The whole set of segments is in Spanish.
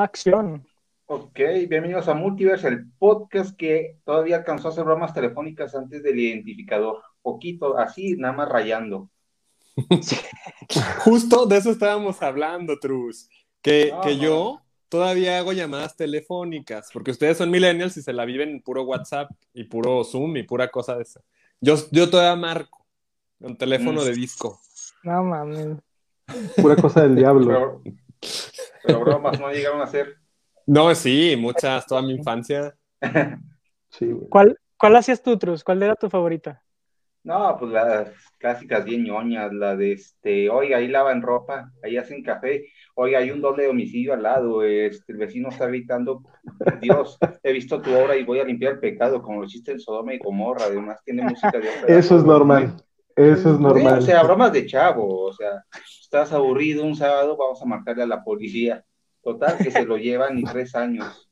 Acción. Ok, bienvenidos a Multiverse, el podcast que todavía alcanzó a hacer bromas telefónicas antes del identificador. Poquito, así, nada más rayando. Justo de eso estábamos hablando, Trus. Que, No, que yo todavía hago llamadas telefónicas, porque ustedes son millennials y se la viven en puro WhatsApp y puro Zoom y pura cosa de esa. Yo, yo todavía marco un teléfono Mm. de disco. No mames. Pura cosa del diablo. Pero, pero bromas no llegaron a ser. No, sí, muchas, toda mi infancia. Sí, güey. ¿Cuál, ¿Cuál hacías tú, Trus? ¿Cuál era tu favorita? No, pues las clásicas bien ñoñas, la de este, oiga, ahí lavan ropa, ahí hacen café, oiga, hay un doble homicidio al lado, este, el vecino está gritando, Dios, he visto tu obra y voy a limpiar el pecado, como lo hiciste en Sodoma y Gomorra, además tiene música de. Eso es normal. Eso es Sí, normal. o sea, bromas de chavo, o sea, estás aburrido un sábado, vamos a marcarle a la policía. Total, que se lo llevan y tres años.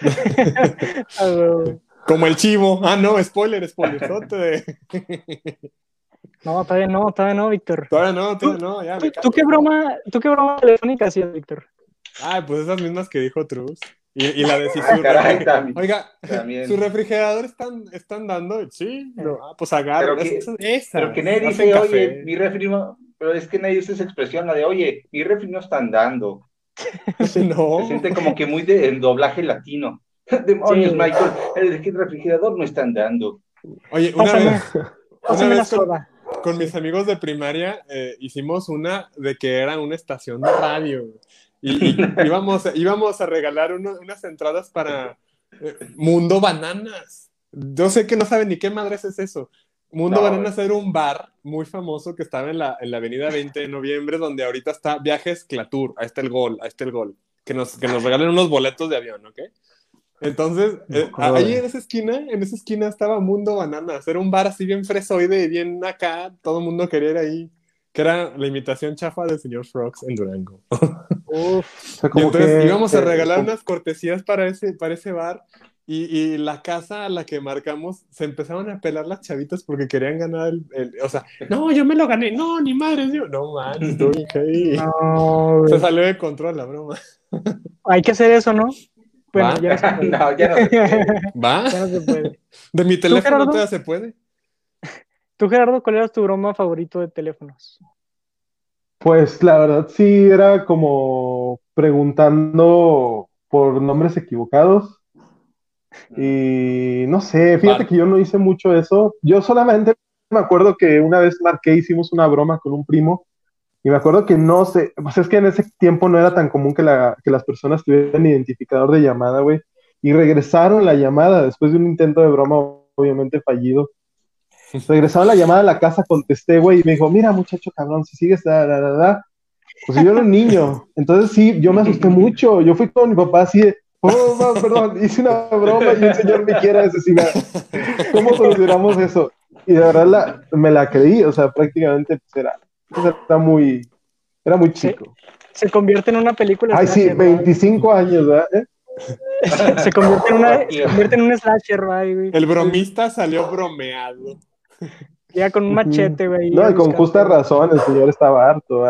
Ah. Como el chivo. Ah, no, spoiler, spoiler. No, todavía no, todavía no, Víctor. todavía no, todavía no, ya ¿Tú, tú qué broma, ¿Tú qué broma telefónica hacías, Víctor? Ah, pues esas mismas que dijo Trus. Y, y la Ah, refri- también. Oiga, También. ¿su refrigerador están, están dando? Sí, no, ah, pues agarra. Pero Esa-. Pero que nadie dice, café. oye, mi refri no, pero es que nadie usa esa expresión, la de, oye, mi refri no están dando. No. Se siente como que muy de en doblaje latino. Demonios, Sí. Michael, el, el refrigerador no están dando. Oye, una Pásame, vez, una vez con, con mis amigos de primaria eh, hicimos una de que era una estación de radio. Y, y íbamos, íbamos a regalar uno- unas entradas para eh, Mundo Bananas. Yo sé que no saben ni qué madres es eso. Mundo No, Bananas era un bar muy famoso que estaba en la, en la avenida 20 de noviembre, donde ahorita está Viajes Clatur. Ahí está el gol, ahí está el gol. Que nos, que nos regalen unos boletos de avión, ¿ok? Entonces, eh, ahí en esa esquina, en esa esquina estaba Mundo Bananas. Era un bar así bien fresoide, bien acá. Todo el mundo quería ir ahí. Que era la imitación chafa del señor Frogs en Durango. Uf, O sea, Y entonces que- íbamos a regalar como- unas cortesías para ese, para ese bar. Y, y la casa a la que marcamos se empezaron a pelar las chavitas porque querían ganar el, el- O sea, no, yo me lo gané. No, ni madre. Yo, no, man, bien heavy. no, Se salió de control la broma. Hay que hacer eso, ¿no? Bueno, ¿Va? ya no se puede. no, ya no se puede. ¿Va? Ya no se puede. De mi teléfono todavía se puede. Tú, Gerardo, ¿cuál era tu broma favorito de teléfonos? Pues la verdad sí era como preguntando por nombres equivocados. Y no sé, fíjate Vale. que yo no hice mucho eso. Yo solamente me acuerdo que una vez marqué, hicimos una broma con un primo. Y me acuerdo que no sé, pues es que en ese tiempo no era tan común que, la, que las personas tuvieran identificador de llamada, güey. Y regresaron la llamada después de un intento de broma, obviamente fallido. Regresaron la llamada a la casa, contesté, güey, y me dijo, mira, muchacho cabrón, si sigues, da, da, da, da. Pues yo era un niño. Entonces sí, yo me asusté mucho. Yo fui con mi papá así de, oh, no, perdón, hice una broma y un señor me quiere asesinar. ¿Cómo solucionamos eso? Y de verdad la- me la creí, o sea, prácticamente pues, era, pues, era muy, era muy chico. Se convierte en una película. Ay, sí, slasher, ¿va? 25 años, ¿verdad? ¿Eh? Se convierte en, una, se convierte en un slasher, güey. El bromista salió bromeado. Ya con un machete, güey. No, y con justa razón, el señor estaba harto.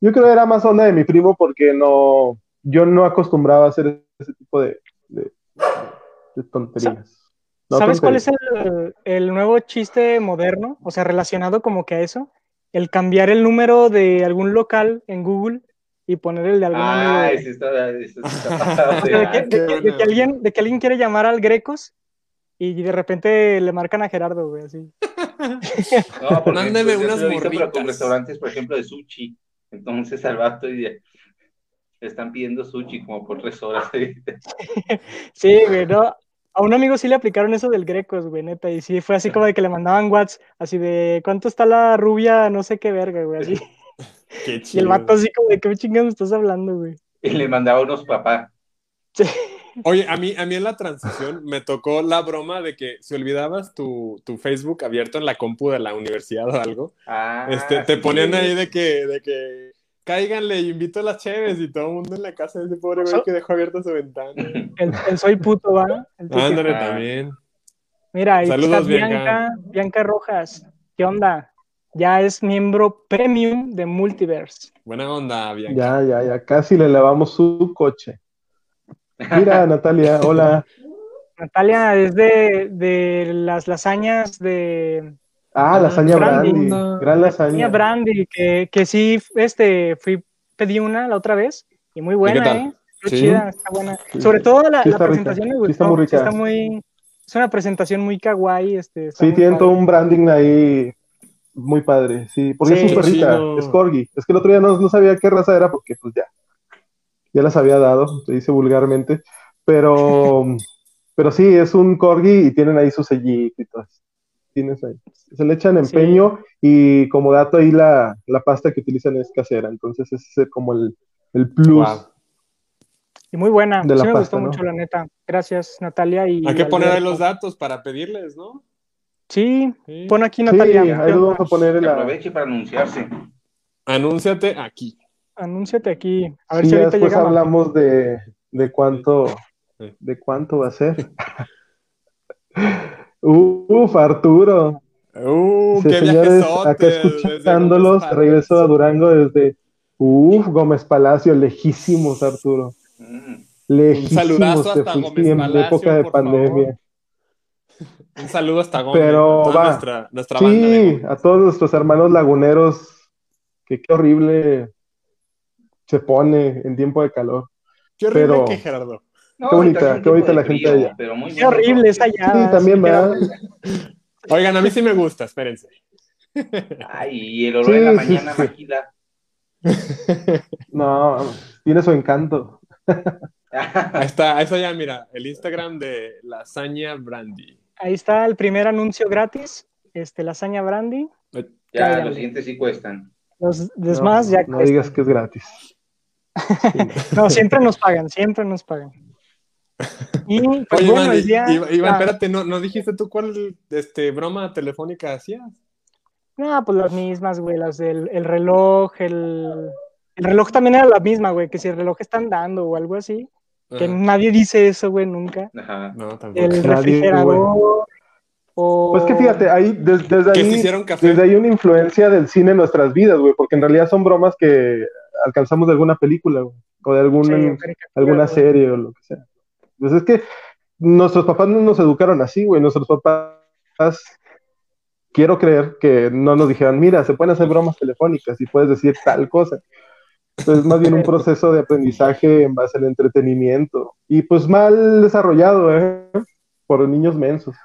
Yo creo que era más onda de mi primo porque no, yo no acostumbraba a hacer ese tipo de, de- de tonterías. No ¿Sabes cuál es el, el nuevo chiste moderno? O sea, relacionado como que a eso. El cambiar el número de algún local en Google y poner el de algún Ah, amigo. ese está, ese está pasado O sea, de, que, de- de que- qué de buena que alguien, de que alguien quiere llamar al Grecos y de repente le marcan a Gerardo, güey, así. No, Mándeme unas visto, pero con morritas. restaurantes, por ejemplo, de sushi. Entonces al vato y de- le están pidiendo sushi como por tres horas. Sí, güey, no. A un amigo sí le aplicaron eso del Grecos, güey, neta. Y sí, fue así como de que le mandaban whats, así de, ¿cuánto está la rubia? No sé qué verga, güey, así. Qué Y el chido. vato así como de, ¿qué chingados me estás hablando, güey? Y le mandaba unos papás. Sí. Oye, a mí, a mí en la transición me tocó la broma de que si olvidabas tu, tu Facebook abierto en la compu de la universidad o algo, Ah, este, te sí. ponían ahí de que, de que cáiganle, invito a las cheves y todo el mundo en la casa de ese pobre güey que dejó abierta su ventana. El, el soy puto, ¿va? Ándale Ah. también. Mira, ahí Saludos, está Bianca. Bianca, Bianca Rojas. ¿Qué onda? ya es miembro premium de Multiverse. Buena onda, Bianca. Ya, ya, ya, casi le lavamos su coche. Mira, Natalia, hola. Natalia es de, de las lasañas de Ah, lasaña Brandy. brandy. Gran lasaña. Lasaña Brandy, que, que sí, este, fui, pedí una la otra vez y muy buena, tal? ¿eh? Muy Sí. chida, está buena. Sí. Sobre todo la, Sí la está rica. presentación me Sí gustó. está muy rica. está muy- es una presentación muy kawaii, este. está Sí, tienen todo un branding ahí muy padre, sí, porque Sí. es su perrita, Chido. es corgi. Es que el otro día no, no sabía qué raza era porque pues ya, ya las había dado, se dice vulgarmente, pero, pero sí, es un corgi y tienen ahí su sellito y todo. Tienes ahí. Se le echan empeño y como dato ahí la, la pasta que utilizan es casera, entonces ese es como el, el plus. Wow. Y muy buena. de la sí me pasta, gustó ¿no? mucho, la neta. Gracias, Natalia. Y Hay que poner ahí los datos para pedirles, ¿no? Sí, Sí. pon aquí Sí, Natalia. ahí lo vamos a poner en la... aproveche para anunciarse. Anúnciate aquí. Anúnciate aquí. A ver Sí, si ya ahorita después llega. hablamos de, de cuánto Sí. de cuánto va a ser. Uf, Arturo. Uh, Dice, qué señores, acá escuchándolos, regreso a. Durango desde Uf, Gómez Palacio, lejísimos, Arturo. Mm. Lejísimos, saludazo hasta fuiste Gómez en Palacio, época de por pandemia. Un saludo hasta Gómez. Pero toda va. Nuestra, nuestra banda de Sí, Gómez. a todos nuestros hermanos laguneros, que qué horrible se pone en tiempo de calor. Qué horrible pero- que Gerardo. No, Qué bonita, es qué bonita la de gente frío, allá. pero muy Qué bueno, horrible esa porque- ya. Sí, también va. Oigan, a mí sí me gusta, espérense. Ay, y el olor la Sí, sí, mañana, sí. Maquila. No, tiene su encanto. Ahí está, eso ya, mira, el Instagram de Lasaña Brandy. Ahí está el primer anuncio gratis. Este, lasaña Brandy. ya, Cállale. los siguientes sí cuestan. Los No, demás ya no cuestan. digas que es gratis. No. Siempre nos pagan, siempre nos pagan. Y pues Oye, bueno, Iván, el día. Iván, Iván, ah, espérate, ¿no, ¿no dijiste tú cuál este, broma telefónica hacías? No, pues las mismas, güey, las del el reloj, el, el reloj también era la misma, güey, que si el reloj está andando o algo así, que nadie dice eso, güey, nunca. Ajá. no, tampoco. El Nadie, refrigerador, o... Pues que fíjate, ahí, des- desde ahí, desde ahí una influencia del cine en nuestras vidas, güey, porque en realidad son bromas que alcanzamos de alguna película, güey, o de algún, Sí, alguna serie o lo que sea. Pues es que nuestros papás no nos educaron así, güey, nuestros papás, quiero creer que no nos dijeron, mira, se pueden hacer bromas telefónicas y puedes decir tal cosa. Entonces, más bien un proceso de aprendizaje en base al entretenimiento. Y pues mal desarrollado, ¿eh? Por niños mensos.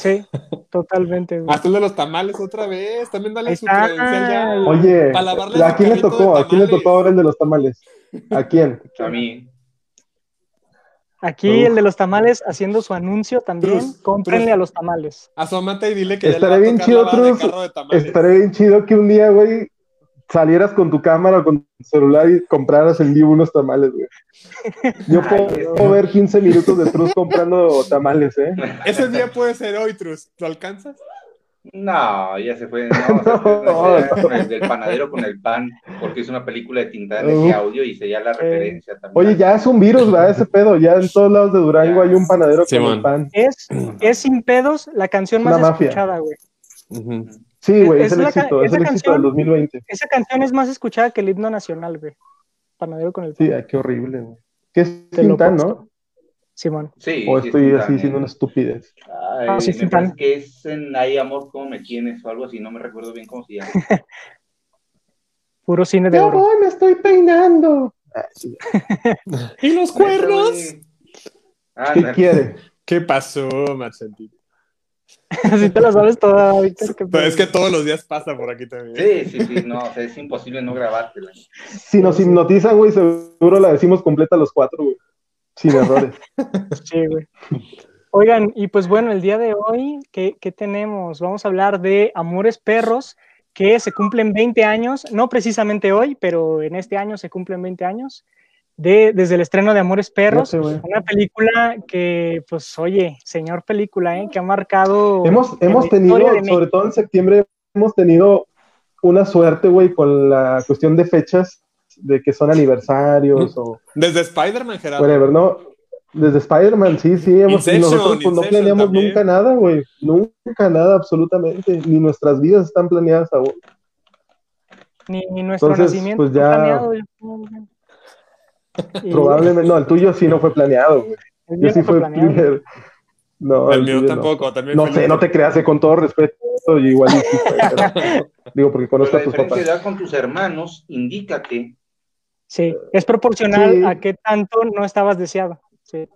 Sí, totalmente, güey. Hasta el de los tamales otra vez. También dale su credencial ya. Oye, Para lavarle ¿a quién le tocó? ¿A quién le tocó ahora el de los tamales? ¿A quién? A mí. Aquí Uf. el de los tamales haciendo su anuncio también, Trus, cómprenle Trus. a los tamales. Asómate y dile que ya Estaré le va a bien tocar chido, de Trus. carro de tamales. Estaría bien chido que un día, güey, salieras con tu cámara o con tu celular y compraras en vivo unos tamales, güey. Yo puedo, Ay, puedo ver 15 minutos de Truz comprando tamales, ¿eh? Ese día puede ser hoy, Trus. ¿Lo alcanzas? No, ya se fue. No, se fue No. era con el del panadero con el pan, porque es una película de Tintán Uf. ese audio y sería la referencia también. Oye, ya es un virus, ¿verdad? Ese pedo. Ya en todos lados de Durango hay un panadero con el pan. Es, es sin pedos la canción más Una escuchada, güey. Sí, güey, Es- es, es el éxito, es el éxito del canción- 2020. Esa canción es más escuchada que el himno nacional, güey. Panadero con el pan. Sí, ay, qué horrible, güey. ¿Qué es Te Tintán, no? Simón. Sí, O estoy así eh. siendo una estupidez. Ay, Ah, sí, me parece que es en Ay Amor, ¿cómo me tienes? O algo así, no me recuerdo bien cómo se llama. Puro cine de Ya oro. voy, me estoy peinando. Ah, sí. ¿Y los Cuernos. ¿Qué quiere? ¿Qué pasó, Machete? Así te la sabes toda, Víctor. Pero es que todos los días pasa por aquí también. Sí, sí, sí, no, o sea, es imposible no grabártela. Si nos hipnotizan, güey, seguro la decimos completa los cuatro, güey. Sin errores. Sí, güey. Oigan, y pues bueno, el día de hoy, ¿qué, qué tenemos? Vamos a hablar de Amores Perros, que se cumplen 20 años, no precisamente hoy, pero en este año se cumplen 20 años, de, desde el estreno de Amores Perros, una película que, pues, oye, señor película, ¿eh? que ha marcado... Hemos, hemos tenido, sobre todo en septiembre, hemos tenido una suerte, güey, con la cuestión de fechas, de que son aniversarios o Desde Spider-Man, Gerardo. whatever, ¿no? Desde Spider-Man, sí, sí. Hemos, Inception, nosotros pues, no planeamos también. nunca nada, güey. Nunca nada, absolutamente. Ni nuestras vidas están planeadas aún. Ni, ni nuestro Entonces, nacimiento pues ya- planeado. Probablemente, no, el tuyo sí no fue planeado, güey. el Yo mío sí no fue fue planeado. primer. No, El mío tuyo no. tampoco, también No sé, no te creas, eh, con todo respeto, yo igual pero- digo, porque conozco la a tus papás. edad con tus hermanos indica que Sí, es proporcional Sí. a qué tanto no estabas deseado. Sí,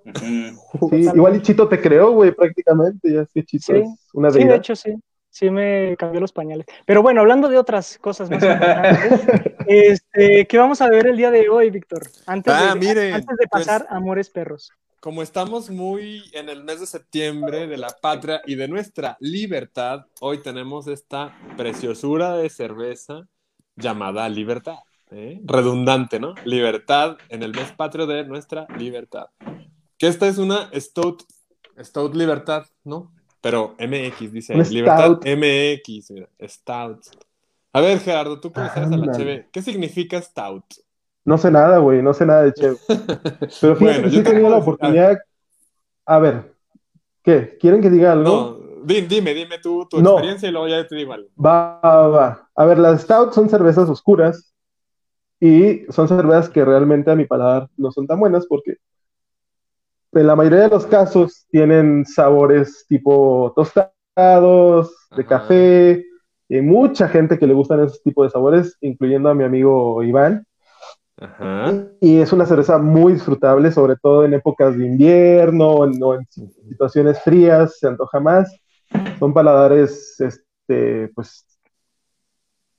igual y Chito te creó, güey, prácticamente, ya es que Chito Sí. es una Sí, de deidad. hecho sí. Sí me cambió los pañales. Pero bueno, hablando de otras cosas más importantes, este, ¿qué vamos a ver el día de hoy, Víctor? Antes, Ah, de, miren, antes de pues- pasar a Amores Perros. Como estamos muy en el mes de septiembre de la patria y de nuestra libertad, hoy tenemos esta preciosura de cerveza llamada libertad. ¿eh? Redundante, ¿no? Libertad en el mes patrio de nuestra libertad. Que esta es una Stout, Stout Libertad, ¿no? Pero MX, dice. Un Libertad Stout. MX, mira, Stout. A ver, Gerardo, tú sabes a la cheve, ¿qué significa Stout? No sé nada, güey, no sé nada de Cheve. Pero fíjate Bueno, que sí yo he te tenido la oportunidad. A ver, ¿qué? ¿Quieren que diga algo? No, di- dime, dime tú tu No. experiencia y luego ya te digo algo. Va, va, va. A ver, las Stout son cervezas oscuras y son cervezas que realmente a mi paladar no son tan buenas porque en la mayoría de los casos tienen sabores tipo tostados, de Ajá. café, y hay mucha gente que le gustan ese tipo de sabores, incluyendo a mi amigo Iván. Ajá. Y es una cerveza muy disfrutable, sobre todo en épocas de invierno o en, o en situaciones frías, se antoja más. Son paladares, este, pues,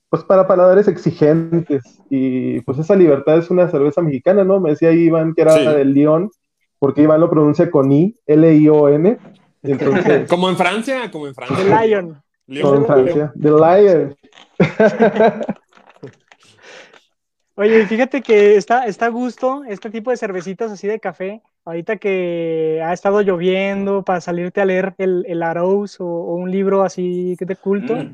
pues para paladares exigentes. Y pues esa libertad es una cerveza mexicana, ¿no? Me decía Iván que era Sí. del León, porque Iván lo pronuncia con I, L-I-O-N. Entonces, Como en Francia, como en The Francia. Lion. León, son en Francia. The Lion. Oye, fíjate que está, está a gusto este tipo de cervecitas así de café. Ahorita que ha estado lloviendo para salirte a leer el, el Arous o, o un libro así de culto. Mm.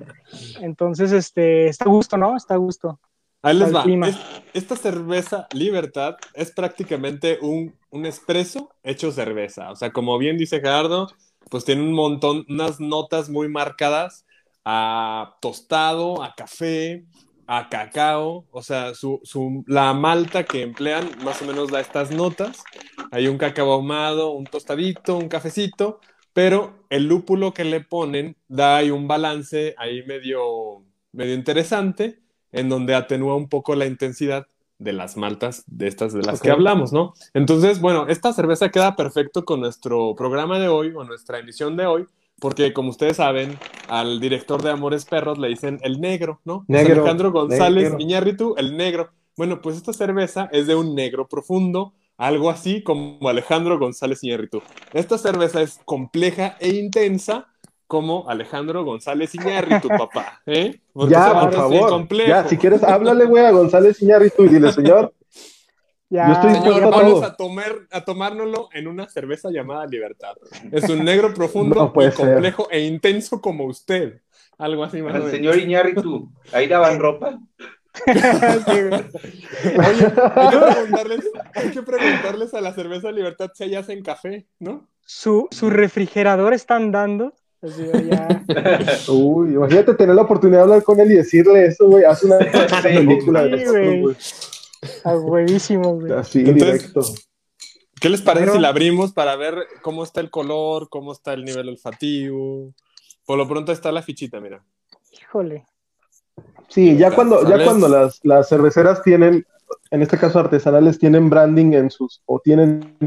Entonces, este, está a gusto, ¿no? Está a gusto. Ahí les va. Es- esta cerveza Libertad es prácticamente un, un espresso hecho cerveza. O sea, como bien dice Gerardo, pues tiene un montón, unas notas muy marcadas a tostado, a café, a cacao. O sea, su, su- la malta que emplean más o menos da estas notas. Hay un cacao ahumado, un tostadito, un cafecito, pero el lúpulo que le ponen da ahí un balance ahí medio, medio interesante en donde atenúa un poco la intensidad de las maltas de estas de las que hablamos, ¿no? Entonces, bueno, esta cerveza queda perfecto con nuestro programa de hoy o nuestra emisión de hoy, porque como ustedes saben, al director de Amores Perros le dicen el negro, ¿no? Negro, Alejandro González negro. Iñárritu, el negro. Bueno, pues esta cerveza es de un negro profundo, algo así como Alejandro González Iñárritu. Esta cerveza es compleja e intensa como Alejandro González Iñárritu, papá, ¿eh? Porque Ya, por favor. Ya, si quieres, háblale, güey, a González Iñárritu y dile, señor, Ya, Yo estoy Señor, a vamos todo. a, tomar, a tomárnoslo en una cerveza llamada Libertad. Es un negro profundo No puede y ser. complejo e intenso como usted. Algo así más menos. señor Iñárritu, ahí daban ropa. Sí. Oye, hay que, preguntarles, hay que preguntarles a la cerveza Libertad si ahí hacen café, ¿no? su, su refrigerador están dando. Así, ya. Uy, imagínate tener la oportunidad de hablar con él y decirle eso, güey. Haz una película de güey. A huevísimo, güey. Así, Entonces- directo. ¿Qué les parece si la abrimos para ver cómo está el color, cómo está el nivel olfativo? Por lo pronto está la fichita, mira. Híjole. Sí, ya cuando, ya cuando las, las cerveceras tienen, en este caso artesanales, tienen branding en sus, o tienen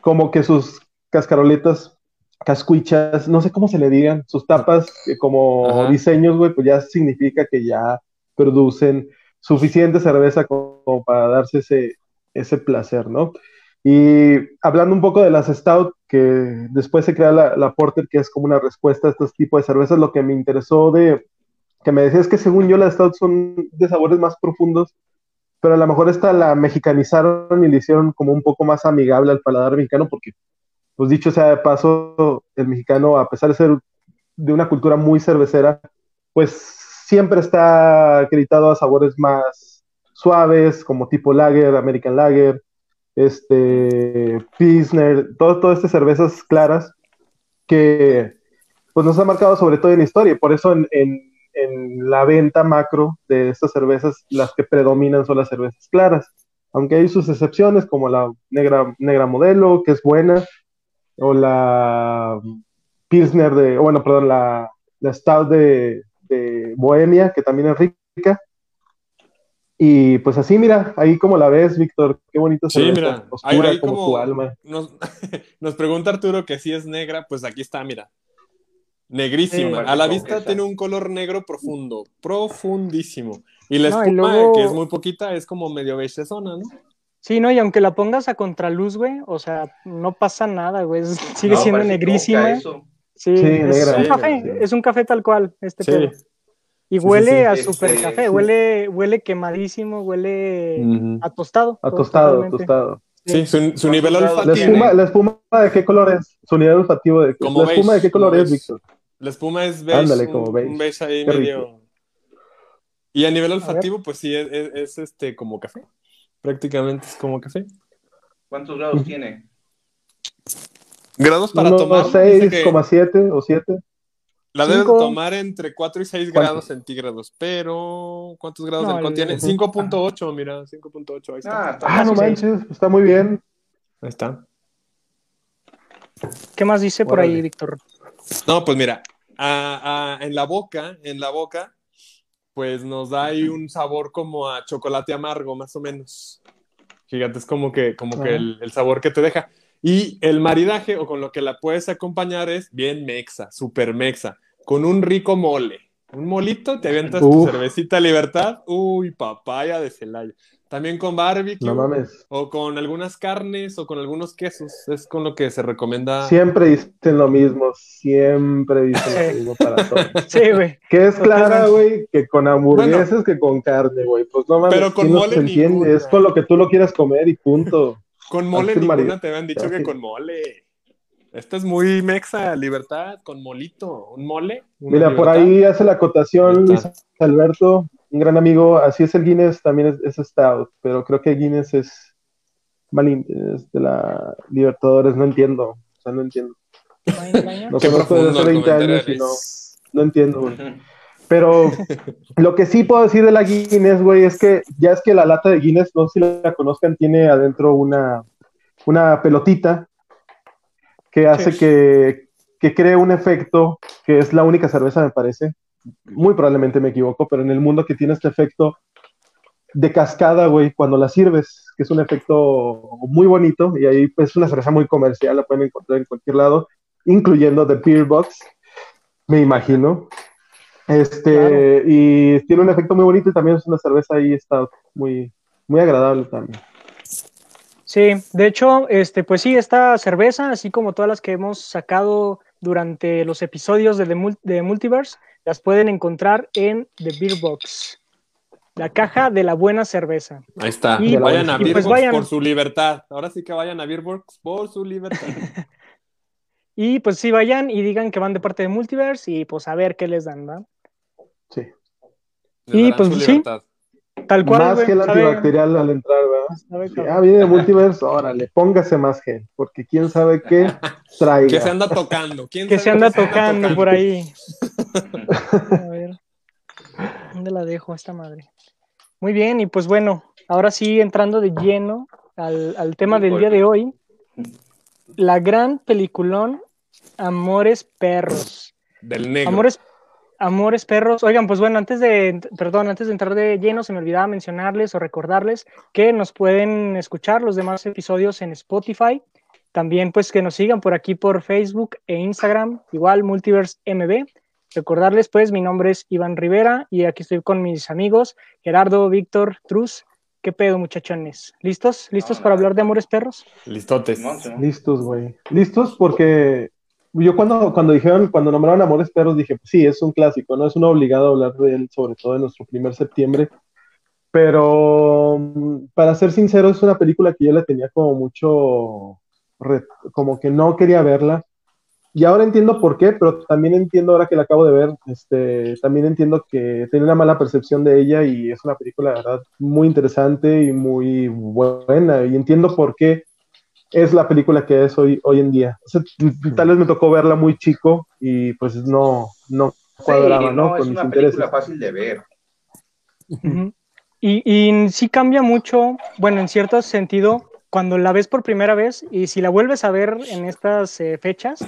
como que sus cascaroletas, cascuichas, no sé cómo se le digan, sus tapas eh, como Ajá. diseños, güey, pues ya significa que ya producen suficiente cerveza como, como para darse ese, ese placer, ¿no? Y hablando un poco de las Stout, que después se crea la, la Porter, que es como una respuesta a estos tipos de cervezas, lo que me interesó de, que me decías que según yo las Stout son de sabores más profundos, pero a lo mejor esta la mexicanizaron y le hicieron como un poco más amigable al paladar mexicano, porque, pues dicho sea de paso, el mexicano, a pesar de ser de una cultura muy cervecera, pues siempre está acreditado a sabores más suaves, como tipo lager, American lager, este, Pilsner, todo, todo estas cervezas claras que pues nos ha marcado sobre todo en la historia. Por eso en, en, en la venta macro de estas cervezas, las que predominan son las cervezas claras. Aunque hay sus excepciones, como la negra, negra modelo, que es buena, o la Pilsner de, bueno, perdón, la, la Stout de, de Bohemia, que también es rica. Y pues así, mira, ahí como la ves, Víctor, qué bonito Sí, cerveza, mira, oscura ahí- ahí como, como- tu alma. Nos, nos pregunta Arturo que si es negra, pues aquí está, mira. Negrísima. Sí. a la vista tiene un color negro profundo, profundísimo. Y la No, y espuma, luego- que es muy poquita, es como medio bechezona, ¿no? Sí, no, y aunque la pongas a contraluz, güey, o sea, no pasa nada, güey. Sigue No, siendo negrísima. Sí, Sí, es negra, un sí, café, sí. es un café tal cual, este Sí. pedo. Y huele sí, sí. a Este, super café, sí. huele, huele quemadísimo, huele Ujú. a tostado. A to- tostado, tostado. Sí, su, su ¿Cuántos nivel La olfativo. espuma, la espuma de qué color es? Su nivel olfativo de la espuma beige, de qué color es. Víctor. La espuma es beige, Ándale, un- como beige. un beige ahí Qué medio. Y a nivel olfativo, pues sí, es, es- es, este como café. Prácticamente es como café. ¿Cuántos grados tiene? Grados para tomar. dice que 6,7 o 7. La debes Cinco. tomar entre 4 y 6 ¿Cuánto? grados centígrados. Pero, ¿cuántos grados No, alcohol el- tiene? Ujú. 5.8, mira, 5.8. Ahí está. Ah, está Ah, no manches, está muy bien. Ahí está. ¿Qué más dice por ahí, Órale. Víctor? No, pues mira, a- a- en la boca, en la boca, pues nos da ahí un sabor como a chocolate amargo, más o menos. Fíjate, es como que, como que el, el sabor que te deja. Y el maridaje o con lo que la puedes acompañar es bien mexa, super mexa, con un rico mole. Un molito, te avientas tu cervecita Libertad, uy, papaya de Celaya. También con barbecue, No mames. o con algunas carnes, o con algunos quesos. Es con lo que se recomienda. Siempre dicen lo mismo, siempre dicen lo mismo para todos. Sí, güey. Que es clara, güey, que con hamburguesas que con carne, güey. Pues no mames, Pero con sí no mole se entiende. ninguna. Es con lo que tú lo quieras comer y punto. Con mole ninguna marido. te habían dicho Así. que con mole. Esta es muy mexa, libertad, con molito. Un mole. Mira, por ahí hace la acotación Luis. Alberto, un gran amigo. Así es el Guinness, también es, es Stout, pero creo que Guinness es, es de la Libertadores, no entiendo. O sea, no entiendo. No conozco desde hace el 20 comentario, años y no, entiendo, güey. Pero lo que sí puedo decir de la Guinness, güey, es que ya es que la lata de Guinness, no sé si la conozcan, tiene adentro una, una pelotita que hace Sí. que, que cree un efecto, que es la única cerveza, me parece. Muy probablemente me equivoco, pero en el mundo que tiene este efecto de cascada, güey, cuando la sirves, que es un efecto muy bonito, y ahí pues, es una cerveza muy comercial, la pueden encontrar en cualquier lado, incluyendo The Beer Box, me imagino. Este, Claro. y tiene un efecto muy bonito y también es una cerveza ahí, está muy, muy agradable también. Sí, de hecho, este, pues sí, esta cerveza, así como todas las que hemos sacado durante los episodios de, The Mul- de Multiverse, las pueden encontrar en The Beer Box, la caja de la buena cerveza. Ahí está. Y- vayan a y pues Beerbox vayan. por su libertad. Ahora sí que vayan a Beerbox por su libertad. Y pues sí, vayan y digan que van de parte de Multiverse y pues a ver qué les dan, ¿verdad? Sí. Les Y, pues, su sí. libertad. Tal cual. más gel antibacterial al entrar, ¿verdad? sabe Sí, ah, viene de multiverse, órale, póngase más gel, porque quién sabe qué traiga. ¿Qué se anda tocando? ¿Quién que sabe se anda qué tocando por ahí. A ver. ¿Dónde la dejo esta madre? Muy bien, y pues bueno, ahora sí entrando de lleno al, al tema del día de hoy, la gran peliculón Amores Perros. Del negro. Amores, Amores Perros. Oigan, pues bueno, antes de, perdón, antes de entrar de lleno, se me olvidaba mencionarles o recordarles que nos pueden escuchar los demás episodios en Spotify. También pues que nos sigan por aquí por Facebook e Instagram, igual Multiverse MB. Recordarles pues, mi nombre es Iván Rivera y aquí estoy con mis amigos Gerardo, Víctor, Truz. ¿Qué pedo, muchachones? ¿Listos? ¿Listos No, para hablar de Amores Perros? Listotes. Listos, güey. Listos porque yo cuando, cuando dijeron, cuando nombraron Amores Perros, dije, pues sí, es un clásico, ¿no? Es un obligado hablar de él, sobre todo en nuestro primer septiembre. Pero mm, para ser sincero, es una película que yo le tenía como mucho, como que no quería verla. y ahora entiendo por qué, pero también entiendo ahora que la acabo de ver, este, también entiendo que tiene una mala percepción de ella y es una película, la verdad, muy interesante y muy buena. Y entiendo por qué es la película que es hoy, hoy en día. tal vez me tocó verla muy chico y pues no, no cuadraba, ¿no? Es una película fácil de ver. y, y sí cambia mucho, bueno, en cierto sentido, cuando la ves por primera vez y si la vuelves a ver en estas eh, fechas,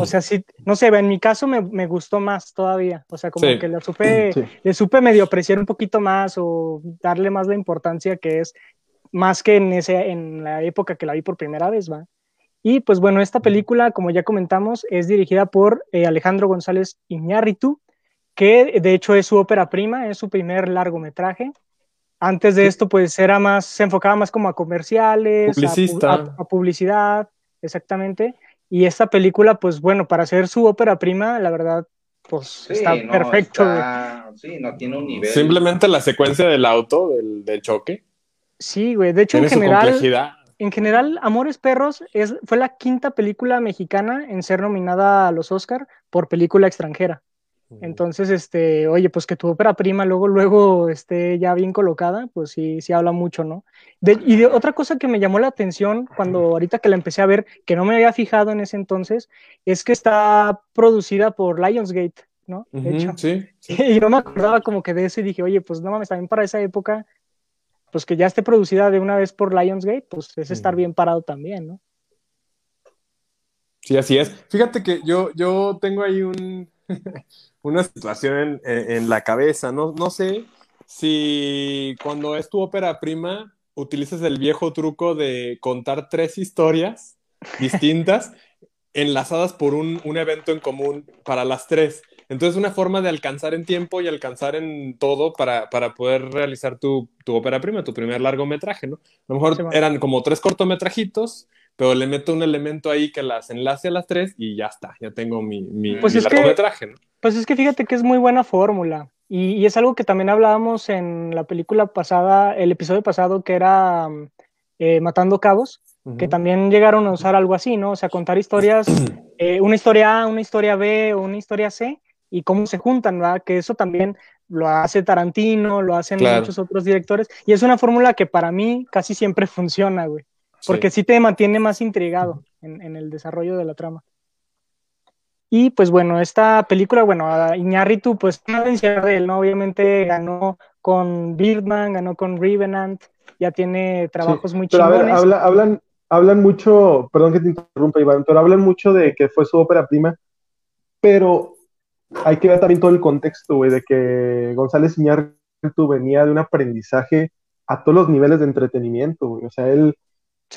o sea, sí, no sé, en mi caso me, me gustó más todavía, o sea, como que la supe, le supe medio apreciar un poquito más o darle más la importancia que es, más que en, ese, en la época que la vi por primera vez, ¿va? Y pues bueno, esta película, como ya comentamos, es dirigida por eh, Alejandro González Iñárritu, que de hecho es su ópera prima, es su primer largometraje. Antes de esto, pues era más, se enfocaba más como a comerciales, a, publicidad, exactamente. Y esta película, pues bueno, para hacer su ópera prima, la verdad, pues está perfecto. sí, no tiene un nivel. Simplemente la secuencia del auto, del, choque. Sí, güey. De hecho, en general, en general, Amores Perros es, fue la quinta película mexicana en ser nominada a los Oscar por película extranjera. Entonces, este, oye, pues que tu ópera prima luego, luego esté ya bien colocada, pues sí, sí habla mucho, ¿no? y de otra cosa que me llamó la atención cuando ahorita que la empecé a ver, que no me había fijado en ese entonces, es que está producida por Lionsgate, ¿no? De hecho. Sí, Y no me acordaba como que de eso y dije, oye, pues no mames, también para esa época, pues que ya esté producida de una vez por Lionsgate, pues es estar bien parado también, ¿no? Sí, así es. Fíjate que yo, yo tengo ahí un, una situación en, la cabeza. No, no sé si cuando es tu ópera prima utilizas el viejo truco de contar tres historias distintas enlazadas por un, evento en común para las tres. Entonces, una forma de alcanzar en tiempo y alcanzar en todo para, poder realizar tu, tu, ópera prima, tu primer largometraje, ¿no? A lo mejor eran como tres cortometrajitos pero le meto un elemento ahí que las enlace a las tres y ya está, ya tengo mi, mi, pues largometraje. ¿no? Pues es que fíjate que es muy buena fórmula. Y, es algo que también hablábamos en la película pasada, el episodio pasado que era eh, Matando Cabos, que también llegaron a usar algo así, ¿no? O sea, contar historias, eh, una historia A, una historia B o una historia C, y cómo se juntan, ¿verdad? Que eso también lo hace Tarantino, lo hacen muchos otros directores, y es una fórmula que para mí casi siempre funciona, güey. Porque sí, te mantiene más intrigado en, el desarrollo de la trama. Y pues bueno, esta película, bueno, Iñárritu, pues no de él, ¿no? Obviamente ganó con Birdman, ganó con Revenant, ya tiene trabajos muy pero chingones. hablan, hablan mucho, perdón que te interrumpa, Iván, pero hablan mucho de que fue su ópera prima, pero hay que ver también todo el contexto, güey, de que González Iñárritu venía de un aprendizaje a todos los niveles de entretenimiento, güey. O sea, él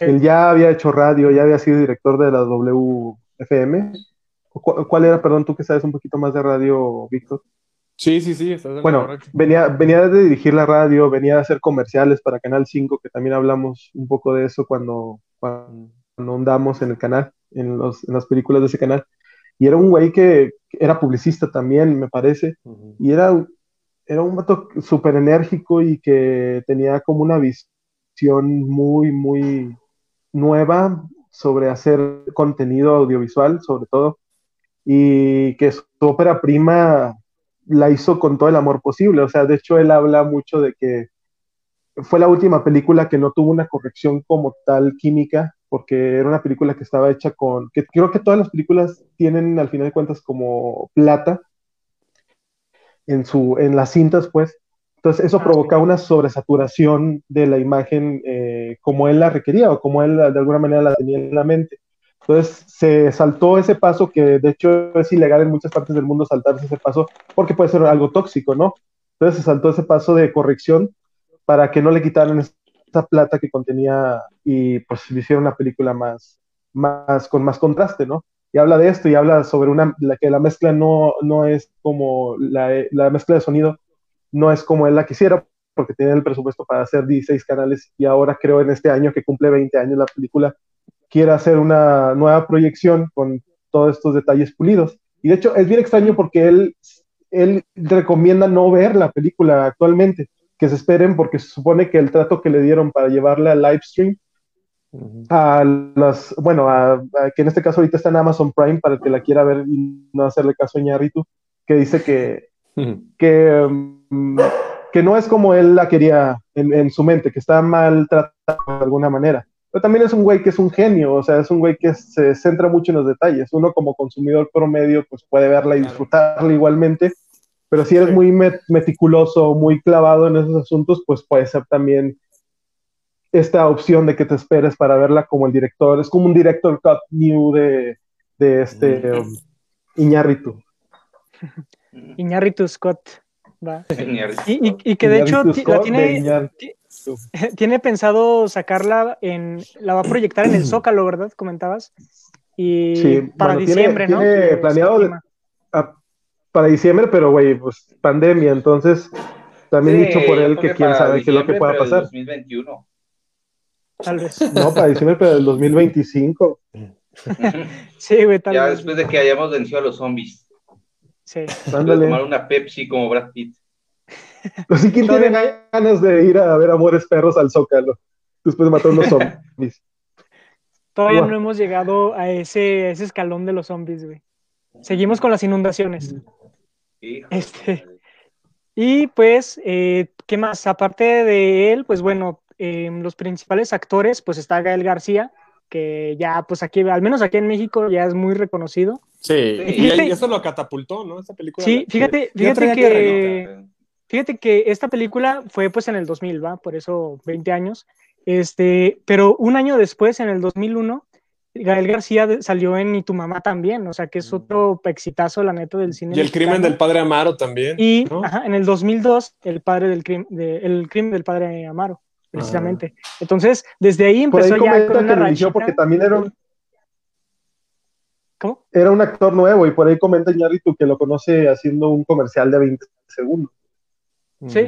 él ya había hecho radio, ya había sido director de la WFM. ¿Cuál era, perdón, tú que sabes un poquito más de radio, Víctor? Sí, sí, sí. bueno, venía, venía de dirigir la radio, venía de hacer comerciales para Canal 5, que también hablamos un poco de eso cuando, cuando andamos en el canal, en, los, en las películas de ese canal. Y era un güey que era publicista también, me parece, y era, era un vato súper enérgico y que tenía como una visión muy, muy nueva sobre hacer contenido audiovisual, sobre todo, y que su ópera prima la hizo con todo el amor posible. O sea, de hecho, él habla mucho de que fue la última película que no tuvo una corrección como tal química, porque era una película que estaba hecha con, que creo que todas las películas tienen al final de cuentas como plata en su, en las cintas, pues, entonces, eso ah, provoca una sobresaturación de la imagen eh, como él la requería o como él de alguna manera la tenía en la mente. Entonces, se saltó ese paso que de hecho es ilegal en muchas partes del mundo saltarse ese paso porque puede ser algo tóxico, ¿no? Entonces, se saltó ese paso de corrección para que no le quitaran esa plata que contenía y pues le hiciera una película más, más con más contraste, ¿no? Y habla de esto y habla sobre una, la, que la mezcla no, no es como la, la mezcla de sonido no es como él la quisiera, porque tiene el presupuesto para hacer 16 canales y ahora creo en este año que cumple 20 años la película, quiere hacer una nueva proyección con todos estos detalles pulidos. Y de hecho es bien extraño porque él, él recomienda no ver la película actualmente, que se esperen porque se supone que el trato que le dieron para llevarla al live stream a las, bueno, a, que en este caso ahorita está en Amazon Prime para el que la quiera ver y no hacerle caso a Iñárritu, que dice que, que, mm, que no es como él la quería en, en su mente, que está mal tratado de alguna manera. Pero también es un güey que es un genio, o sea, es un güey que se centra mucho en los detalles. Uno como consumidor promedio pues puede verla y disfrutarla igualmente, pero si eres muy meticuloso, muy clavado en esos asuntos, pues puede ser también esta opción de que te esperes para verla como el director. Es como un director cut new de, de este um, Iñárritu. Iñárritu Scott. Va. Y, que de hecho tiene, tiene pensado sacarla en. La va a proyectar en el Zócalo, ¿verdad? Comentabas. Y para diciembre, ¿no? Tiene planeado para diciembre, pero güey, pues pandemia, entonces también dicho por él que quién sabe qué es lo que pueda pasar. 2021. Tal vez. No, para diciembre, pero del 2025. sí, güey, tal ya vez. después de que hayamos vencido a los zombies. Sí. tomar una Pepsi como Brad Pitt. Pues sí, ¿quién tiene ganas de ir a ver Amores Perros al Zócalo? Después de matar a los zombies. Todavía no hemos llegado a ese, ese escalón de los zombies, güey. Seguimos con las inundaciones. Este, y pues, eh, ¿qué más? Aparte de él, pues bueno, em, los principales actores, pues está Gael García, que ya, pues aquí, al menos aquí en México, ya es muy reconocido. Sí, y, eso lo catapultó, ¿no? Esta película. Sí, fíjate, fíjate que, fíjate que esta película fue pues en el 2000, ¿va? Por eso 20 años. Este, pero un año después, en el 2001, Gael García salió en Y tu mamá también, o sea que es otro exitazo, la neta, del cine. Y el crimen del padre Amaro también. Y en el 2002, el, padre del crimen, el crimen del padre Amaro, precisamente. Entonces, desde ahí empezó ya con una porque también era un, ¿Cómo? Era un actor nuevo y por ahí comenta Ñarritu que lo conoce haciendo un comercial de 20 segundos. Sí,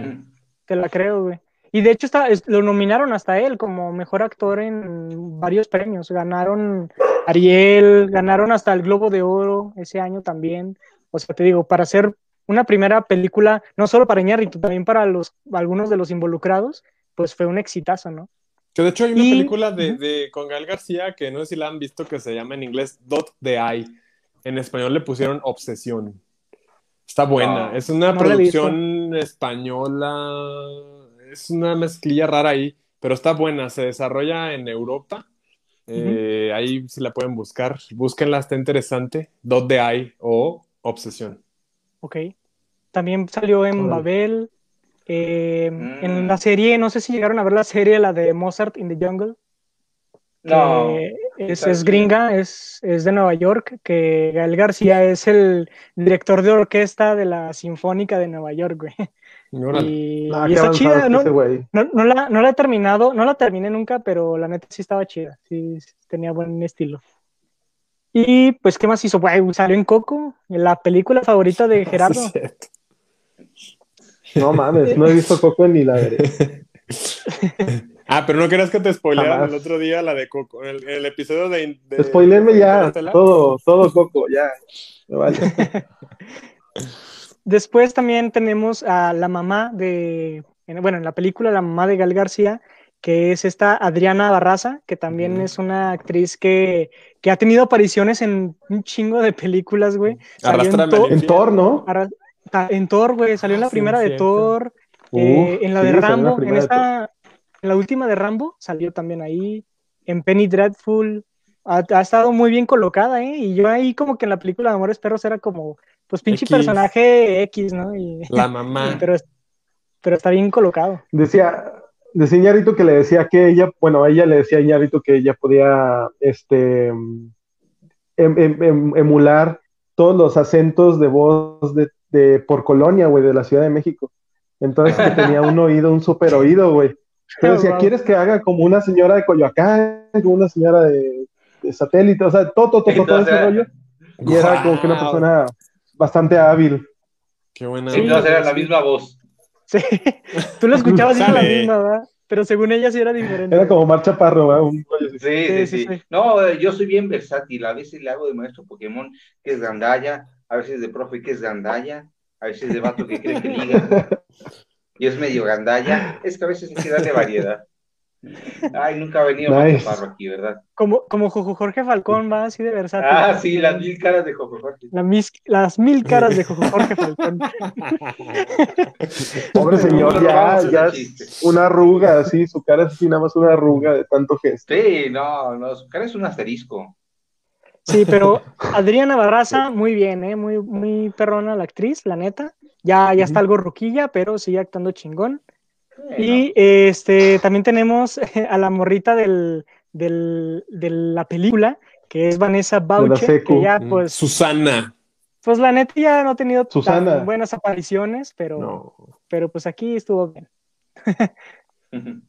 te la creo, güey. Y de hecho está, lo nominaron hasta él como mejor actor en varios premios. Ganaron Ariel, ganaron hasta el Globo de Oro ese año también. O sea, te digo, para hacer una primera película, no solo para Iñárritu, también para los, algunos de los involucrados, pues fue un exitazo, ¿no? Que de hecho hay una película de, de, con Gael García que no sé si la han visto, que se llama en inglés Dot the Eye. En español le pusieron Obsesión. Está buena. es una producción española es una mezclilla rara ahí, pero está buena. Se desarrolla en Europa. Eh, ahí si la pueden buscar. Búsquenla, está interesante. Dot de hay o Obsesión. Ok. También salió en Babel. Eh, en la mm. serie, no sé si llegaron a ver la serie, la de Mozart in the Jungle. No. Es, es, gringa, es, es, de Nueva York, que Gael García es el director de orquesta de la Sinfónica de Nueva York, güey. Y, ah, está chida, ¿no? No, la, no, la, he terminado, no la terminé nunca, pero la neta sí estaba chida, sí tenía buen estilo. Y pues, ¿qué más hizo? salió en Coco, en la película favorita de Gerardo. no mames, no he visto Coco ni la veré. ah, pero no querías que te spoilearan el otro día la de Coco, el, el episodio de... de ya, todo, todo Coco, ya. vale. Después también tenemos a la mamá de, bueno, en la película la mamá de Gal García, que es esta Adriana Barraza, que también es una actriz que, ha tenido apariciones en un chingo de películas, güey. En, Thor, ¿no? En Thor, güey, salió en la ah, primera de Thor, eh, en la de Rambo, en esta, en la última de Rambo salió también ahí, en Penny Dreadful, ha, ha, estado muy bien colocada, ¿eh? Y yo ahí como que en la película de Amores Perros era como pues pinche personaje X, ¿no? la mamá. Pero, pero está bien colocado. Decía, decía Iñárritu que le decía que ella, bueno, ella le decía a Iñárritu que ella podía, este, em, em, em, emular todos los acentos de voz de, por colonia, güey, de la Ciudad de México. Entonces que tenía un oído, un super oído, güey. Entonces decía, ¿quieres que haga como una señora de Coyoacán, como una señora de, satélite? O sea, todo, todo, todo, todo ese rollo. Y era como que una persona bastante hábil. Qué buena. Sí, no, era la misma voz. Sí, tú lo escuchabas y era la misma, ¿verdad? Pero según ella sí era diferente. Era como Marcha Parro, ¿verdad? Sí, sí, sí, No, yo soy bien versátil. A veces le hago de maestro Pokémon que es Gandaya, a veces de profe que es Gandaya, a veces de vato que cree que liga. Y es medio Gandaya. Es que a veces hay que darle variedad. Ay, nunca ha venido Nice. Chaparro aquí, ¿verdad? Como, como Jojo Jorge Falcón va así de versátil. Ah, sí, las mil caras de Jojo Jorge. La mis- las mil caras de Jojo Jorge Falcón. Pobre señor, ya, ya una arruga, así, su cara es así, nada más una arruga de tanto gesto. Sí, no, no, su cara es un asterisco. Sí, pero Adriana Barraza, muy bien, ¿eh? Muy, muy perrona la actriz, la neta. Ya, ya está algo roquilla, pero sigue actuando chingón. Sí, Y este, también tenemos a la morrita del, del- de la película, que es Vanessa Bauche, que ya, Mm, pues, Susana. pues la neta ya no ha tenido tan buenas apariciones, pero, No. pero pues aquí estuvo bien. no.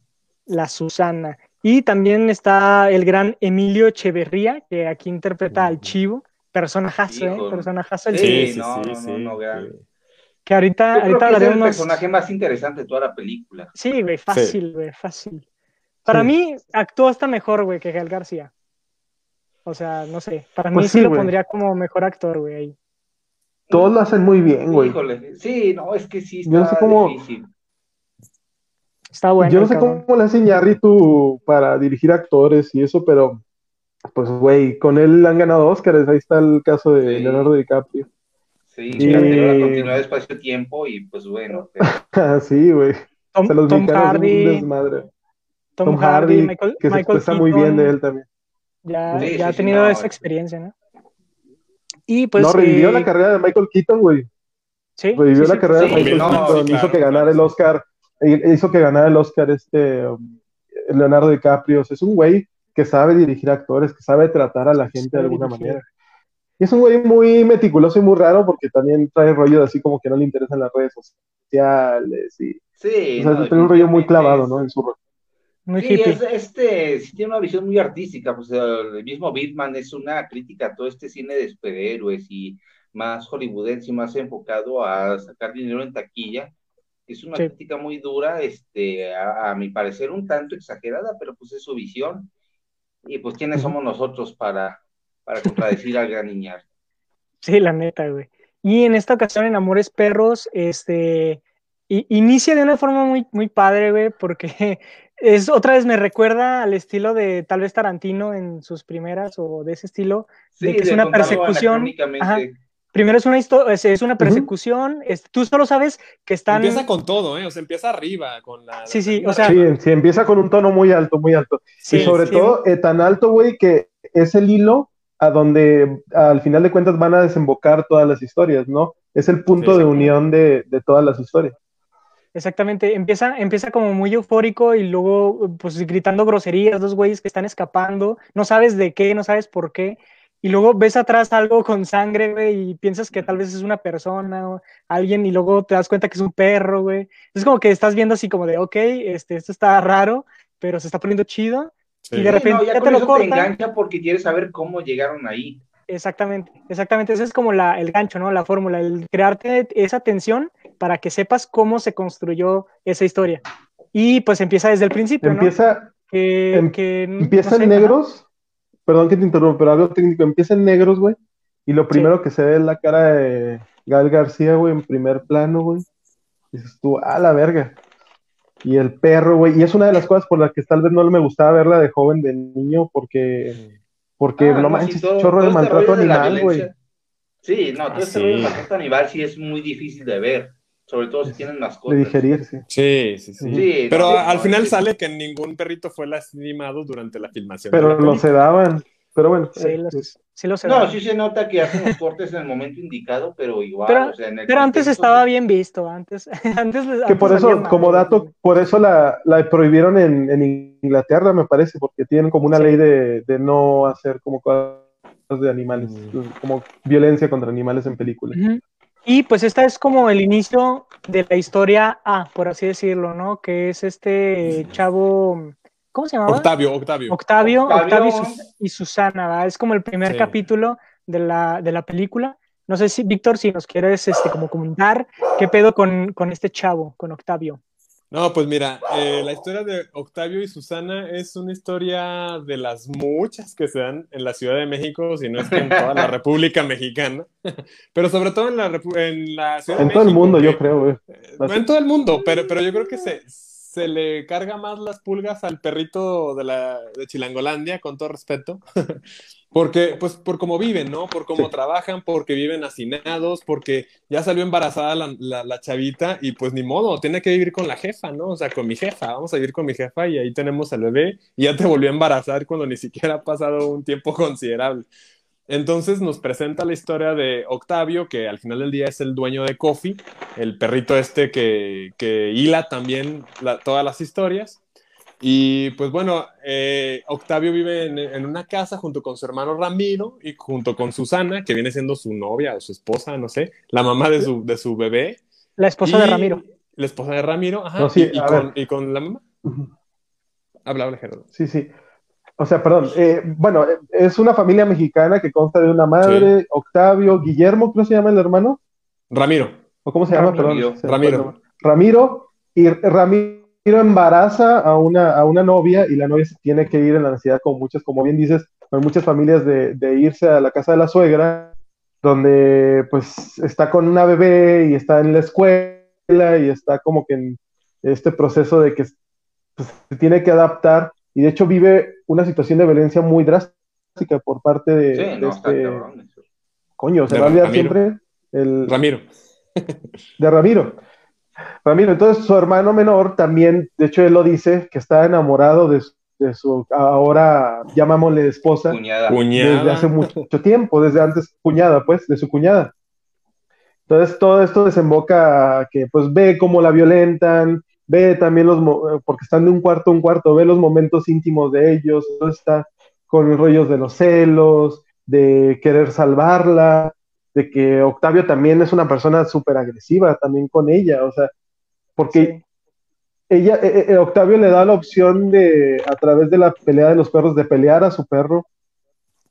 La Susana. Y también está el gran Emilio Echeverría, que aquí interpreta al. Chivo, personajazo, ¿eh? Personajazo el Sí, Chivo. no, no, no, no, gran. Que ahorita, Yo creo ahorita que es el personaje más interesante de toda la película. Sí, güey, fácil, güey, fácil. Para Sí. mí actuó hasta mejor, güey, que Gael García. O sea, no sé, para mí Pues sí, sí, lo güey. pondría como mejor actor, güey. ahí. Todos lo hacen muy bien, güey. Híjole, sí, no, es que sí Yo no está sé cómo- difícil. Está bueno. Yo no sé cabrón. cómo le hace Iñárritu para dirigir actores y eso, pero pues güey, con él han ganado Óscares. Ahí está el caso de Sí. Leonardo DiCaprio. Sí, Y- la continuidad de espacio-tiempo y pues bueno, pero- sí, güey. Tom, O sea, los Tom son un Hardy, desmadre. Tom, Tom Hardy, Hardy, Michael, que se Michael expresa muy Keaton, bien de él también. Ya, Sí, ya ha sí, sí, tenido no, esa experiencia, ¿no? Y pues. no, revivió eh, la carrera de Michael Keaton, güey. Sí, Revivió sí, la carrera sí, de Michael no, Keaton. sí, hizo claro, que ganara claro, el. Oscar. eh, Hizo que ganara el Oscar este um, Leonardo DiCaprio. O sea, es un güey que sabe dirigir actores, que sabe tratar a la gente de alguna dirigir. manera. Y es un güey muy meticuloso y muy raro porque también trae rollo de así como que no le interesan las redes sociales y sí, o sea, no, tiene un rollo muy clavado, es- ¿no? En su rol. Muy Sí, es, este, sí tiene una visión muy artística, pues el mismo Bitman es una crítica a todo este cine de superhéroes y más hollywoodense y más enfocado a sacar dinero en taquilla. Es una Sí. crítica muy dura, este, a, a mi parecer un tanto exagerada, pero pues es su visión. Y pues quiénes somos nosotros para, para contradecir al gran Iñar. Sí, la neta, güey. Y en esta ocasión, en Amores Perros, este, inicia de una forma muy, muy padre, güey, porque es otra vez me recuerda al estilo de tal vez Tarantino en sus primeras o de ese estilo. Sí, De que es una persecución, ajá. Primero es una historia, es, es una persecución, es- tú solo sabes que están... Empieza con todo, ¿eh? O sea, empieza arriba con la. Sí, sí, la- o sea- Sí, sí, empieza con un tono muy alto, muy alto. Sí, y sobre sí, todo eh, tan alto, güey, que es el hilo a donde al final de cuentas van a desembocar todas las historias, ¿no? Es el punto Sí, de unión de, de todas las historias. Exactamente, empieza, empieza como muy eufórico y luego pues gritando groserías, dos güeyes que están escapando, no sabes de qué, no sabes por qué, y luego ves atrás algo con sangre, güey, y piensas que tal vez es una persona o alguien, y luego te das cuenta que es un perro, güey. Es como que estás viendo así como de, ok, este, esto está raro, pero se está poniendo chido. Sí. y de Sí, repente no, ya ya te lo cortan. te engancha porque quieres saber cómo llegaron ahí. Exactamente, exactamente. Ese es como la, el gancho, ¿no? La fórmula, el crearte esa tensión para que sepas cómo se construyó esa historia. Y pues empieza desde el principio, ¿no? Empieza, que, em- que, no empieza sé, en negros, perdón que te interrumpa, pero algo técnico, empieza en negros, güey, y lo primero que se ve es la cara de Gal García, güey, en primer plano, güey. Dices tú, a la verga. Y el perro, güey, y es una de las cosas por las que tal vez no me gustaba verla de joven, de niño, porque, porque Ah, no, no, manches, todo- chorro de todo este maltrato de animal, güey. Sí, no, todo Ah, este sí. rollo de maltrato animal sí es muy difícil de ver, sobre todo si tienen De mascotas. digerir, sí. Sí, sí, sí. Sí, Pero no, al no, final sí. sale que ningún perrito fue lastimado durante la filmación. de Pero la lo sedaban. Pero bueno, Sí, eh, los- sí lo sé. No, sí se nota que hacen los cortes en el momento indicado, pero igual, Pero- o sea, en el Pero antes estaba bien visto, antes, antes les- que antes por eso, como dato, por eso la, la prohibieron en, en Inglaterra, me parece, porque tienen como una Sí. ley de, de no hacer como cosas de animales, Mm. como violencia contra animales en películas. Y pues esta es como el inicio de la historia A, por así decirlo, ¿no? Que es este chavo, ¿cómo se llamaba? Octavio, Octavio. Octavio, Octavio. Octavio y, Sus- y Susana, ¿verdad? Es como el primer Sí. capítulo de la, de la película. No sé si, Víctor, si nos quieres este, como comentar qué pedo con, con este chavo, con Octavio. No, pues mira, eh, la historia de Octavio y Susana es una historia de las muchas que se dan en la Ciudad de México, si no es que en toda la República Mexicana, pero sobre todo en la, en la Ciudad de En todo el México, mundo, que- yo creo. Eh, No en todo el mundo, pero, pero yo creo que se, se le carga más las pulgas al perrito de, la, de Chilangolandia, con todo respeto. Porque, pues, por cómo viven, ¿no? Por cómo trabajan, porque viven hacinados, porque ya salió embarazada la, la, la, chavita y pues ni modo, tiene que vivir con la jefa, ¿no? O sea, con mi jefa, vamos a vivir con mi jefa y ahí tenemos al bebé y ya te volvió a embarazar cuando ni siquiera ha pasado un tiempo considerable. Entonces nos presenta la historia de Octavio, que al final del día es el dueño de Coffee, el perrito este que, que hila también la, todas las historias. Y pues bueno, eh, Octavio vive en, en, una casa junto con su hermano Ramiro y junto con Susana, que viene siendo su novia o su esposa, no sé, la mamá de su, de su bebé. La esposa Y- de Ramiro. La esposa de Ramiro, ajá. No, sí, y, y con, ver. y con la mamá. Habla, habla, Gerardo. Sí, sí. O sea, perdón. eh, bueno, es una familia mexicana que consta de una madre, Octavio, Guillermo, creo que se llama el hermano. Ramiro. ¿O cómo se llama? Ramiro. Perdón. Ramiro. Ramiro. Y Ramiro embaraza a una, a una novia y la novia se tiene que ir en la necesidad, como muchas, como bien dices, con muchas familias de, de irse a la casa de la suegra, donde pues está con una bebé y está en la escuela y está como que en este proceso de que pues, se tiene que adaptar y de hecho vive una situación de violencia muy drástica por parte de, Sí, de no, este cabrón coño, se va a olvidar Ramiro. siempre el Ramiro. de Ramiro. Ramiro, entonces su hermano menor también, de hecho él lo dice, que está enamorado de su, de su ahora llamámosle esposa Cuñada. Cuñada. desde hace mucho tiempo, desde antes cuñada, pues, de su cuñada. Entonces todo esto desemboca a que pues ve cómo la violentan, ve también los, mo- porque están de un cuarto a un cuarto, ve los momentos íntimos de ellos, entonces está con los rollos de los celos, de querer salvarla, de que Octavio también es una persona súper agresiva también con ella, o sea, porque Sí. ella, eh, eh, Octavio le da la opción de, a través de la pelea de los perros, de pelear a su perro,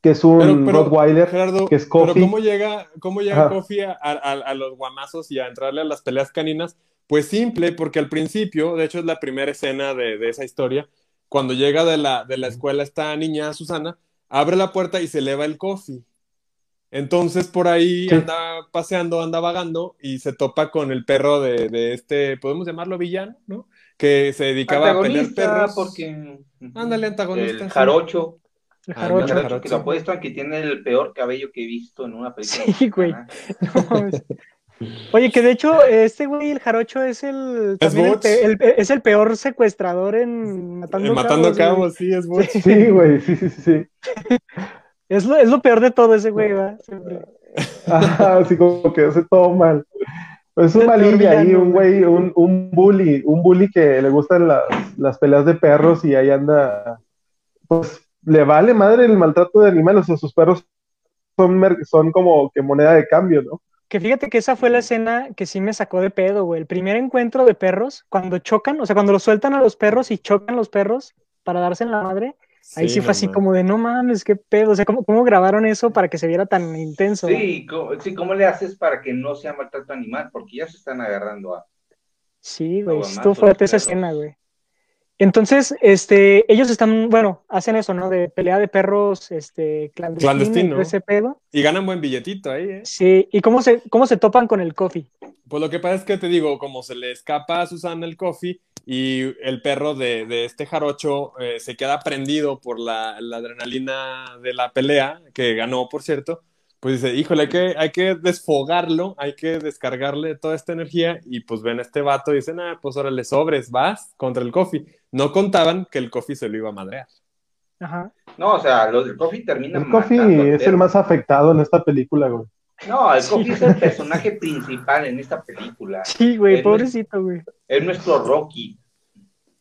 que es un Pero, pero, Rottweiler, Gerardo, que es pero Coffee. ¿cómo llega, cómo llega. Coffee a, a- a los guamazos y a entrarle a las peleas caninas? Pues simple, porque al principio, de hecho es la primera escena de, de esa historia, cuando llega de la, de la escuela esta niña, Susana, abre la puerta y se eleva el Coffee. Entonces por ahí Sí. anda paseando, anda vagando y se topa con el perro de, de este, podemos llamarlo villano, ¿no? Que se dedicaba a pelear Antagonista, perros. porque. Ándale, antagonista, El sí. jarocho. El jarocho. jarocho jarocho. que lo apuestan que tiene el peor cabello que he visto en una película. Sí, güey. No. Oye, que de hecho, este güey, el jarocho, es el, Es también el, Butch. pe- el- es el peor secuestrador en Matando, Eh, matando Cabos, cabos, sí, es güey. Sí, güey, sí, sí, sí, sí. Es lo, es lo peor de todo ese güey. Ajá, así como que hace todo mal. Es un malilla ahí, un güey, un, un bully, un bully que le gustan las, las peleas de perros y ahí anda, pues le vale madre el maltrato de animales, o sea, sus perros son, son como que moneda de cambio, ¿no? Que fíjate que esa fue la escena que sí me sacó de pedo, güey. El primer encuentro de perros, cuando chocan, o sea, cuando los sueltan a los perros y chocan los perros para darse en la madre, ahí sí, fue así como de no mames, qué pedo. O sea, ¿cómo, cómo grabaron eso para que se viera tan intenso? Sí, ¿cómo, sí, ¿cómo le haces para que no sea maltrato animal? Porque ya se están agarrando a. Sí, güey, estuvo fuerte esa escena, güey. Entonces, este, ellos están, bueno, hacen eso, ¿no? De pelea de perros, este, clandestino, Clandestino. ese pedo. Y ganan buen billetito ahí, ¿eh? Sí, ¿y cómo se, cómo se topan con el coffee? Pues lo que pasa es que te digo, como se le escapa a Susana el coffee y el perro de, de este jarocho eh, se queda prendido por la, la adrenalina de la pelea, que ganó, por cierto, pues dice, híjole, hay que, hay que desfogarlo, hay que descargarle toda esta energía y pues ven a este vato y dicen, ah, pues órale, sobres, vas contra el coffee. No contaban que el coffee se lo iba a madrear. Ajá. No, o sea, los del Coffee terminan El Coffee es el más afectado en esta película, güey. No, el Sí. Coffee es el personaje principal en esta película. Sí, güey, Es pobrecito, güey. Es nuestro Rocky.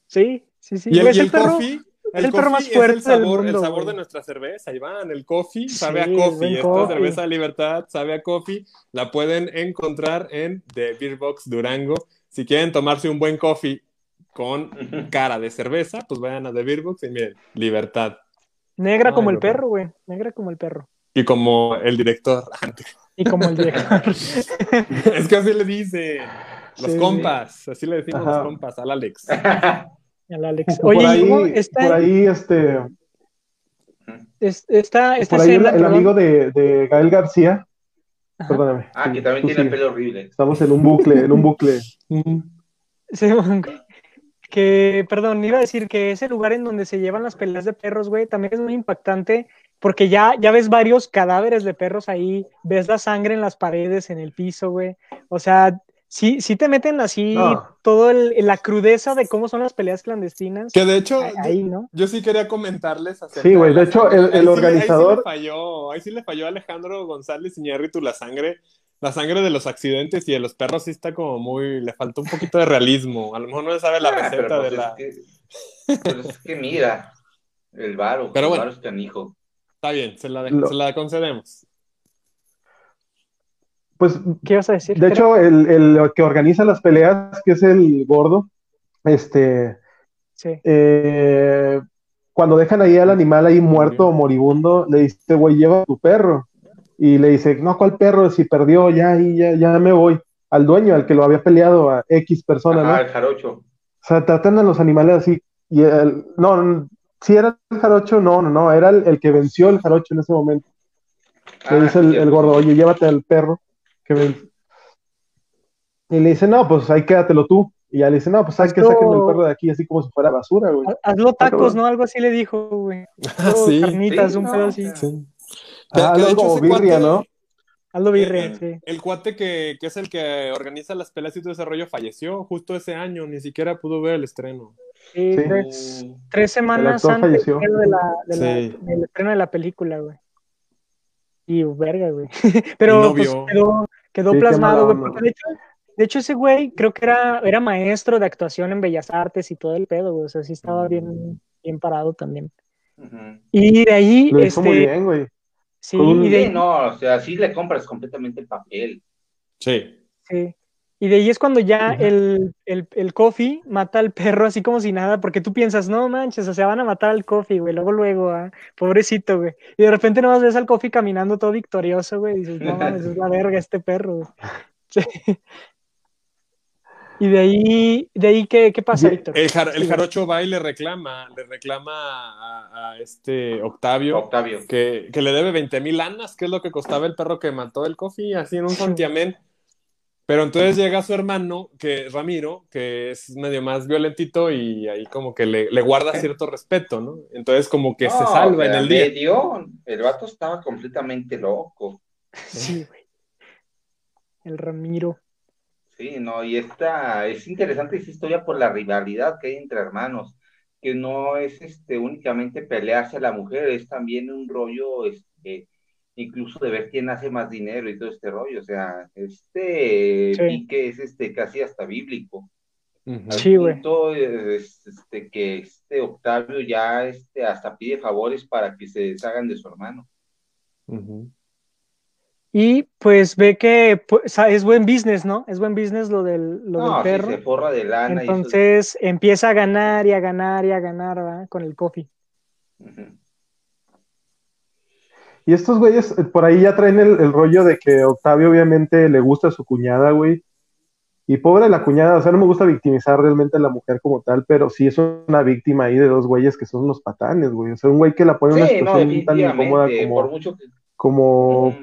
Sí, sí, sí. Y el, y el el perro- coffee, es el perro más fuerte el sabor, del el sabor de nuestra cerveza, Iván. El coffee Sí, sabe a coffee. Esta coffee. cerveza Libertad sabe a coffee. La pueden encontrar en The Beer Box Durango. Si quieren tomarse un buen coffee con cara de cerveza, pues vayan a The Beer Box y miren, Libertad. Negra Ay, como el perro, güey. Negra como el perro. Y como el director. Y como el director. es que así le dice. Los Sí, compas, así le decimos Ajá. los compas al Alex. El Alex. por Oye, ahí, ¿y cómo está, por ahí, este, es- esta, esta por ahí el, amigo de, de Gael García, Ajá. perdóname. Ah, que también tiene el sigue. pelo horrible. Estamos en un bucle, en un bucle. Sí, que, perdón, iba a decir que ese lugar en donde se llevan las peleas de perros, güey, también es muy impactante porque ya, ya ves varios cadáveres de perros ahí, ves la sangre en las paredes, en el piso, güey. O sea, sí, sí te meten así todo el, la crudeza de cómo son las peleas clandestinas. Que de hecho, ahí, ¿no? yo, sí quería comentarles acerca Sí, güey, de, hecho, el, organizador... ahí, sí le falló, ahí sí le falló a Alejandro González Iñárritu la sangre la sangre de los accidentes y de los perros sí está como muy, le faltó un poquito de realismo. A lo mejor no se sabe la ah, receta pues de la. pero es que mira, el varo, pero el bueno, varo es canijo. Está bien, se la, se la concedemos. Pues, ¿qué vas a decir? De hecho, el, el, que organiza las peleas, que es el gordo, este. Sí. Eh, cuando dejan ahí al animal ahí muerto o moribundo, le dice, güey, lleva a tu perro y le dice, no, ¿cuál perro? Si perdió, ya, ya, ya me voy. Al dueño, al que lo había peleado a X persona, ¿no? Ah, el jarocho. O sea, tratan a los animales así. Y el, no, si era el jarocho, no, no, no, era el, que venció el jarocho en ese momento. le ah, dice el, gordo, oye, llévate al perro que Y le dice, no, pues ahí quédatelo tú. Y ya le dice, no, pues hay que saquen el perro de aquí, así como si fuera basura, güey. Hazlo tacos, ¿no? Algo así le dijo, güey. sí. Carnitas, un pedo así. Sí. Ah, algo como birria, ¿no? Aldo Birria, sí. El cuate que, que, es el que organiza las peleas y todo ese rollo falleció justo ese año, ni siquiera pudo ver el estreno. Sí, Tres, semanas antes de la, de la, del estreno de la película, güey. Y verga, güey. Pero pues, quedó, quedó plasmado, güey. De hecho, de hecho, ese güey creo que era, era maestro de actuación en Bellas Artes y todo el pedo, güey. O sea, sí estaba bien, bien parado también. Y de ahí. Lo este, muy bien, güey. Sí, y de... no, o sea, sí le compras completamente el papel. Sí. Sí. Y de ahí es cuando ya el, el, el, coffee mata al perro así como si nada, porque tú piensas, no manches, o sea, van a matar al coffee, güey, luego, luego, ah, pobrecito, güey. Y de repente no ves al coffee caminando todo victorioso, güey, y dices, no mames, es la verga este perro, güey. Sí. Y de ahí, de ahí ¿qué, qué pasa, Víctor? El, el, jarocho va y le reclama, le reclama a, este Octavio, Octavio. Que, que, le debe 20 mil lanas, que es lo que costaba el perro que mató el coffee, así en un santiamén. Pero entonces llega su hermano, que Ramiro, que es medio más violentito y ahí como que le, le guarda cierto respeto, ¿no? Entonces como que se salva en el día. el vato estaba completamente loco. Sí, güey. El Ramiro. Sí, no, y esta es interesante esa historia por la rivalidad que hay entre hermanos, que no es este únicamente pelearse a la mujer, es también un rollo, este, incluso de ver quién hace más dinero y todo este rollo, o sea, este pique es este casi hasta bíblico. Sí, güey. este, que este Octavio ya este, hasta pide favores para que se deshagan de su hermano y pues ve que pues, es buen business, ¿no? Es buen business lo del, lo del perro. se forra de lana. Entonces empieza a ganar y a ganar y a ganar, ¿verdad? Con el coffee. Y estos güeyes eh, por ahí ya traen el, rollo de que Octavio obviamente le gusta a su cuñada, güey. Y pobre la cuñada, o sea, no me gusta victimizar realmente a la mujer como tal, pero sí es una víctima ahí de dos güeyes que son unos patanes, güey. O sea, un güey que la pone en una situación tan incómoda como, por mucho como o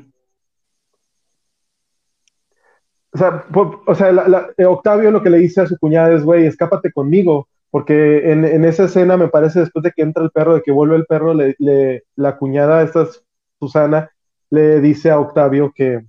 sea, o sea la, eh, Octavio lo que le dice a su cuñada es, güey, escápate conmigo, porque en, en, esa escena me parece después de que entra el perro, de que vuelve el perro, le, le, la cuñada, esta Susana, le dice a Octavio que,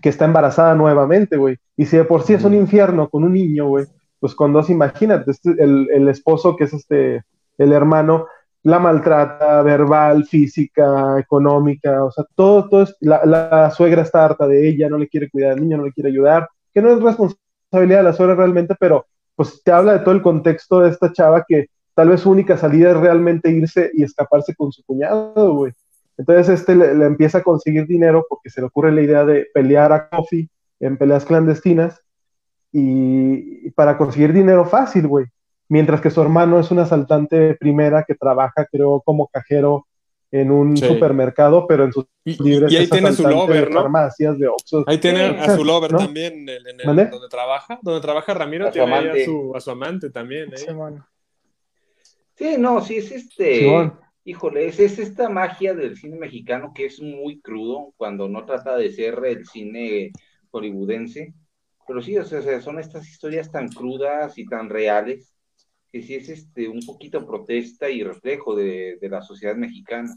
que está embarazada nuevamente, güey. Y si de por sí es un infierno con un niño, güey, pues con dos, imagínate, este, el, el esposo que es este, el hermano, la maltrata verbal, física, económica, o sea, todo, todo es, la, suegra está harta de ella, no le quiere cuidar al niño, no le quiere ayudar, que no es responsabilidad de la suegra realmente, pero pues te habla de todo el contexto de esta chava que tal vez su única salida es realmente irse y escaparse con su cuñado, güey. Entonces este le, empieza a conseguir dinero porque se le ocurre la idea de pelear a Coffee en peleas clandestinas y para conseguir dinero fácil, güey. Mientras que su hermano es un asaltante primera que trabaja, creo, como cajero en un supermercado, pero en sus libres y ahí tiene su lover, ¿no? farmacias, de Ahí tiene a su lover también, en, el, donde trabaja, donde trabaja Ramiro, tiene a su, a su, amante también. ¿eh? Sí, no, sí es este, híjole, es, es, esta magia del cine mexicano que es muy crudo cuando no trata de ser el cine hollywoodense, pero sí, o sea, son estas historias tan crudas y tan reales que sí es este, un poquito protesta y reflejo de, la sociedad mexicana.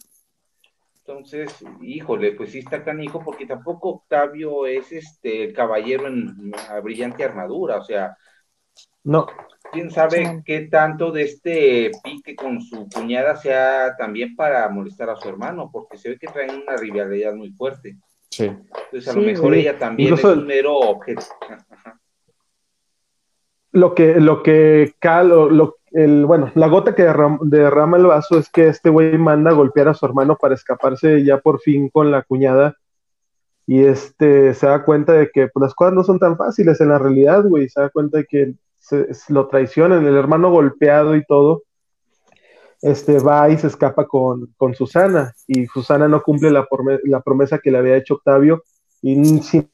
Entonces, híjole, pues sí está canijo, porque tampoco Octavio es este el caballero en brillante armadura, o sea, No, quién sabe Sí. qué tanto de este pique con su cuñada sea también para molestar a su hermano, porque se ve que traen una rivalidad muy fuerte. Sí. Entonces, a Sí, lo mejor ella también Incluso es el- un mero objeto. Lo que, lo que cal, o lo, el, bueno, la gota que derram- derrama el vaso es que este güey manda a golpear a su hermano para escaparse ya por fin con la cuñada. Y este se da cuenta de que pues, las cosas no son tan fáciles en la realidad, güey. Se da cuenta de que se- lo traicionan, el hermano golpeado y todo. Este va y se escapa con, con Susana. Y Susana no cumple la, la promesa que le había hecho Octavio. Y, sin-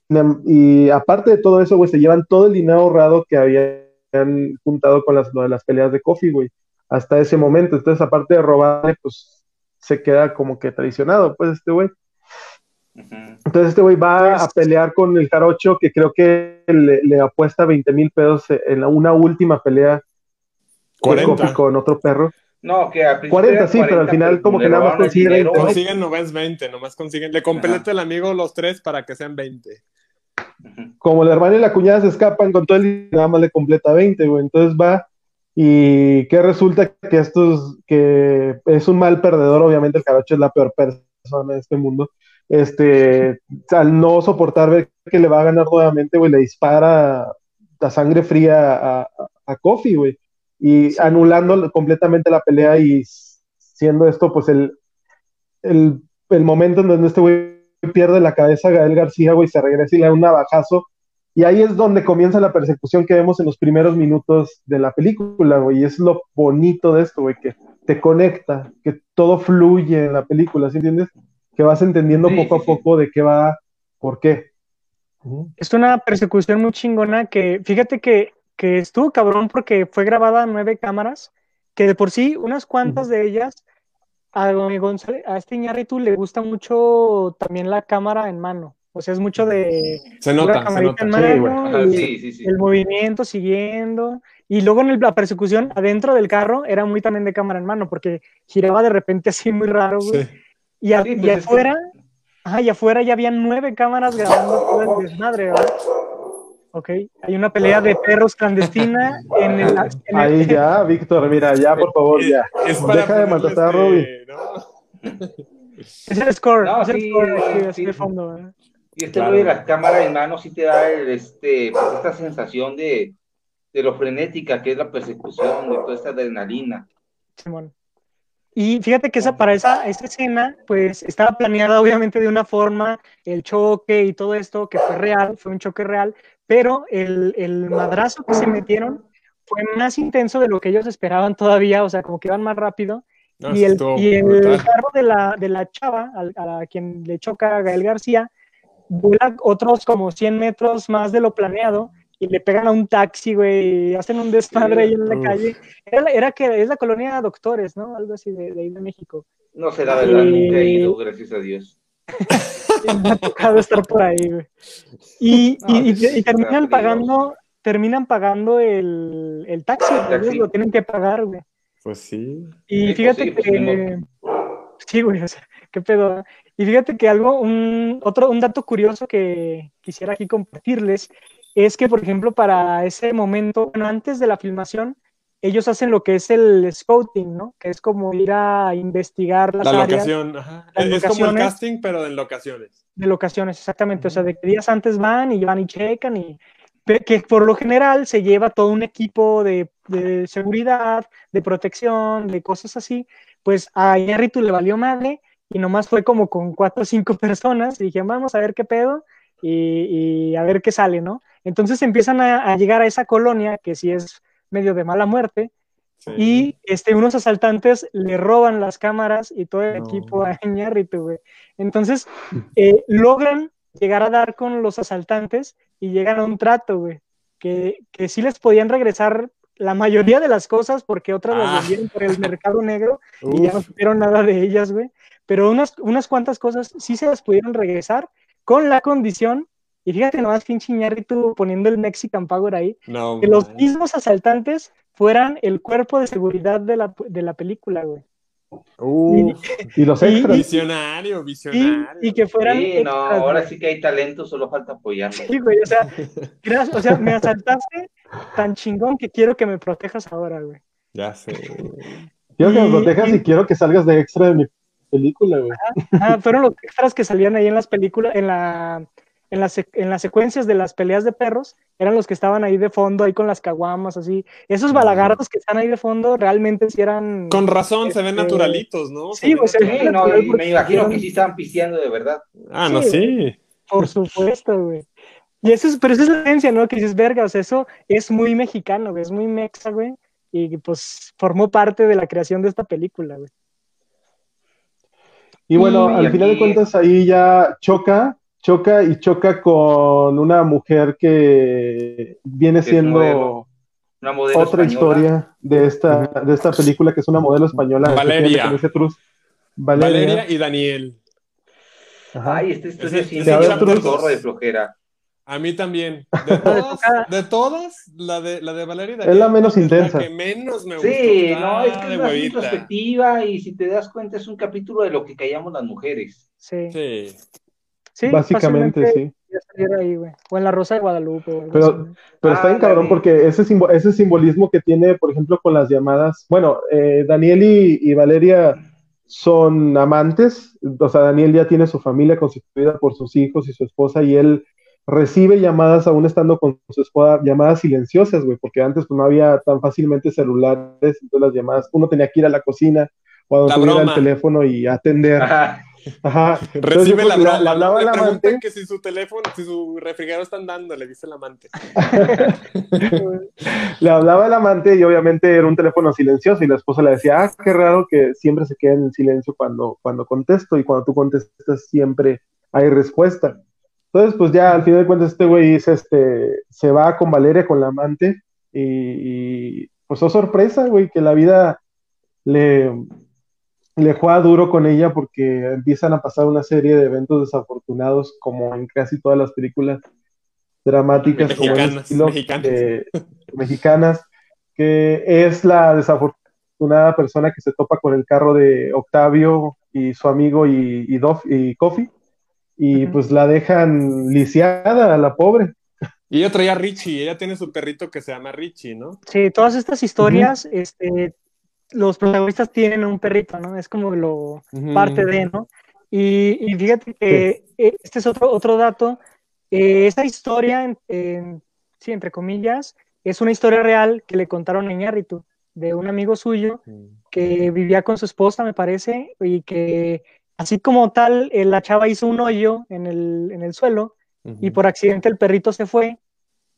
y aparte de todo eso, güey, se llevan todo el dinero ahorrado que habían juntado con las, lo de las peleas de Kofi, güey, hasta ese momento. Entonces, aparte de robarle, pues se queda como que traicionado, pues este güey. Entonces, este güey va Pues- a pelear con el Jarocho, que creo que le, le apuesta 20 mil pesos en la- una última pelea de 40. Kofi con otro perro. No, que principio 40, eran sí, pero al final como que nada más robaron el consigue dinero, 20, ¿no? Consiguen nomás 20, nomás consiguen. Le completa el amigo los tres para que sean 20. Ujú. como el hermano y la cuñada se escapan con todo el dinero, nada más le completa 20, güey. Entonces va y que resulta que estos, que es un mal perdedor, obviamente el Jarocho es la peor persona de este mundo. Este, al no soportar ver que le va a ganar nuevamente, güey, le dispara la sangre fría a, a, a Kofi, güey. Y anulando completamente la pelea y siendo esto, pues, el, el, el momento en donde este güey pierde la cabeza a Gael García, güey, se regresa y le da un navajazo. Y ahí es donde comienza la persecución que vemos en los primeros minutos de la película, güey. Y es lo bonito de esto, güey, que te conecta, que todo fluye en la película, ¿sí entiendes? Que vas entendiendo Sí, poco sí, a sí. poco de qué va, por qué. Es una persecución muy chingona que, fíjate que, que estuvo cabrón porque fue grabada a nueve cámaras, que de por sí, unas cuantas de ellas, a, González- a este Iñárritu le gusta mucho también la cámara en mano. O sea, es mucho de Se nota, se en nota. Sí, güey. mano Ajá, y sí, sí, sí. el movimiento siguiendo. Y luego en el- la persecución adentro del carro era muy también de cámara en mano porque giraba de repente así muy raro, güey. Y, a- Sí, y pues es que- afuera, ajá, y afuera ya habían nueve cámaras grabando todo el desmadre, ¿verdad? Ok, hay una pelea de perros clandestina en el, en el- Ahí ya, Víctor, mira, ya, por favor, ya. Es Deja de maltratar a Robin. ¿no? es el score, No, es el sí, score sí. de fondo, ¿verdad? Y este Claro. de las cámaras en mano sí te da el, este, pues, esta sensación de, de lo frenética que es la persecución, de toda esta adrenalina. Simón. Y fíjate que esa, para esa, esa escena, pues estaba planeada obviamente de una forma, el choque y todo esto, que fue real, fue un choque real, pero el, el madrazo que se metieron fue más intenso de lo que ellos esperaban todavía, o sea, como que iban más rápido. No, y el, y el carro de la, de la chava, a, la quien le choca a Gael García, vuela otros como 100 metros más de lo planeado y le pegan a un taxi, güey, y hacen un desmadre ahí en la Uf. calle. Era, que es la colonia de doctores, ¿no? Algo así de, de ahí de México. No sé, la verdad, Y- nunca he ido, gracias a Dios. Me ha tocado estar por ahí, güey. Y, No, y- y- pues, terminan pagando, terminan pagando el, el taxi, El ellos taxi. lo tienen que pagar, güey. Pues sí. Y Sí, fíjate pues sí, pues, que. Sí, güey, o sea, qué pedo. Y fíjate que algo, un, otro, un dato curioso que quisiera aquí compartirles es que, por ejemplo, para ese momento, bueno, antes de la filmación, ellos hacen lo que es el scouting, ¿no? Que es como ir a investigar las La áreas locación, ajá. las Es como el casting, pero en locaciones. de locaciones, exactamente. O sea, de que días antes van y van y checan y que por lo general se lleva todo un equipo de, de seguridad, de protección, de cosas así. Pues a Iñárritu le valió madre y nomás fue como con cuatro o cinco personas y dije, vamos a ver qué pedo y, y a ver qué sale, ¿no? Entonces empiezan a, a llegar a esa colonia que sí es medio de mala muerte Sí. y este, unos asaltantes le roban las cámaras y todo el No. equipo a Iñárritu, güey. Entonces, eh, logran llegar a dar con los asaltantes y llegan a un trato, güey. Que, que sí les podían regresar la mayoría de las cosas porque otras Ah. las vendieron por el mercado negro y ya no supieron nada de ellas, güey. Pero unas, unas cuantas cosas sí se las pudieron regresar con la condición Y fíjate nomás, pinche Iñárritu poniendo el Mexican Power ahí. No, Que los mismos asaltantes fueran el cuerpo de seguridad de la, de la película, güey. Uf, Y los Y- extras. visionario, Y, visionario. y que fueran. Sí, no, extras, ahora güey. sí que hay talento, solo falta apoyarlo. Sí, güey, o sea, gracias- o sea, me asaltaste tan chingón que quiero que me protejas ahora, güey. Ya sé. Quiero que me protejas y- y quiero que salgas de extra de mi película, güey. Ah, fueron los extras que salían ahí en las películas, en la, en las, en las secuencias de las peleas de perros, eran los que estaban ahí de fondo, ahí con las caguamas, así. Esos balagardos que están ahí de fondo realmente sí eran. Con razón, se ven Este, naturalitos, ¿no? Se sí, ven no, natural y porque me imagino eran- que sí estaban pisteando de verdad. Ah, no, Sí. Por supuesto, güey. Y eso es, pero esa es la esencia, ¿no? Que dices, verga, o sea, eso es muy mexicano, güey, es muy mexa, güey. Y pues formó parte de la creación de esta película, güey. Y bueno, Y al final de cuentas ahí ya choca, choca y choca con una mujer que viene es siendo modelo, Una modelo otra española. historia de esta, de esta película que es una modelo española. Valeria. Ese. Valeria. Valeria y Daniel. Ajá. Ay, ese me dio chapter un chorro de flojera. A mí también. De todas, de todas la, de, la de Valeria y Daniel Es la menos es intensa. La que menos me gustó. Sí, no, es que de es huevita. introspectiva y si te das cuenta es un capítulo de lo que callamos las mujeres. Sí. Sí, Sí. Básicamente, sí. ahí, güey. O en La Rosa de Guadalupe. o algo Pero- está bien Ah, cabrón dale. porque ese, simbo- ese simbolismo que tiene, por ejemplo, con las llamadas. Bueno, eh, Daniel y, y Valeria son amantes. O sea, Daniel ya tiene su familia constituida por sus hijos y su esposa y él recibe llamadas aún estando con su esposa, llamadas silenciosas, güey, porque antes pues, no había tan fácilmente celulares, entonces las llamadas, uno tenía que ir a la cocina o a donde el teléfono y atender. Ajá. Ajá. Entonces, Recibe yo la broma. le hablaba al Le preguntan amante. que si su teléfono, si su refrigerador están dando, le dice el amante. Le hablaba el amante y obviamente era un teléfono silencioso y la esposa le decía, ah, qué raro que siempre se queda en silencio cuando, cuando contesto y cuando tú contestas siempre hay respuesta. Entonces, pues ya al final de cuentas este güey dice, este, se va con Valeria, con la amante y, y, pues oh sorpresa, güey, que la vida le, le juega duro con ella porque empiezan a pasar una serie de eventos desafortunados como en casi todas las películas dramáticas como Mexicanas, estilo, mexicanas. eh, mexicanas, que es la desafortunada persona que se topa con el carro de Octavio y su amigo y, y, Dof, y Coffee, y pues la dejan lisiada a la pobre. Y ella traía a Richie, ella tiene su perrito que se llama Richie, ¿no? Sí, todas estas historias, este, los protagonistas tienen un perrito, ¿no? Es como lo parte de, ¿no? Y, y fíjate que eh, este es otro, otro dato. eh, esa historia, en, en- sí, entre comillas, es una historia real que le contaron a Iñárritu, de un amigo suyo que vivía con su esposa, me parece, y que así como tal, eh, la chava hizo un hoyo en el, en el suelo y por accidente el perrito se fue,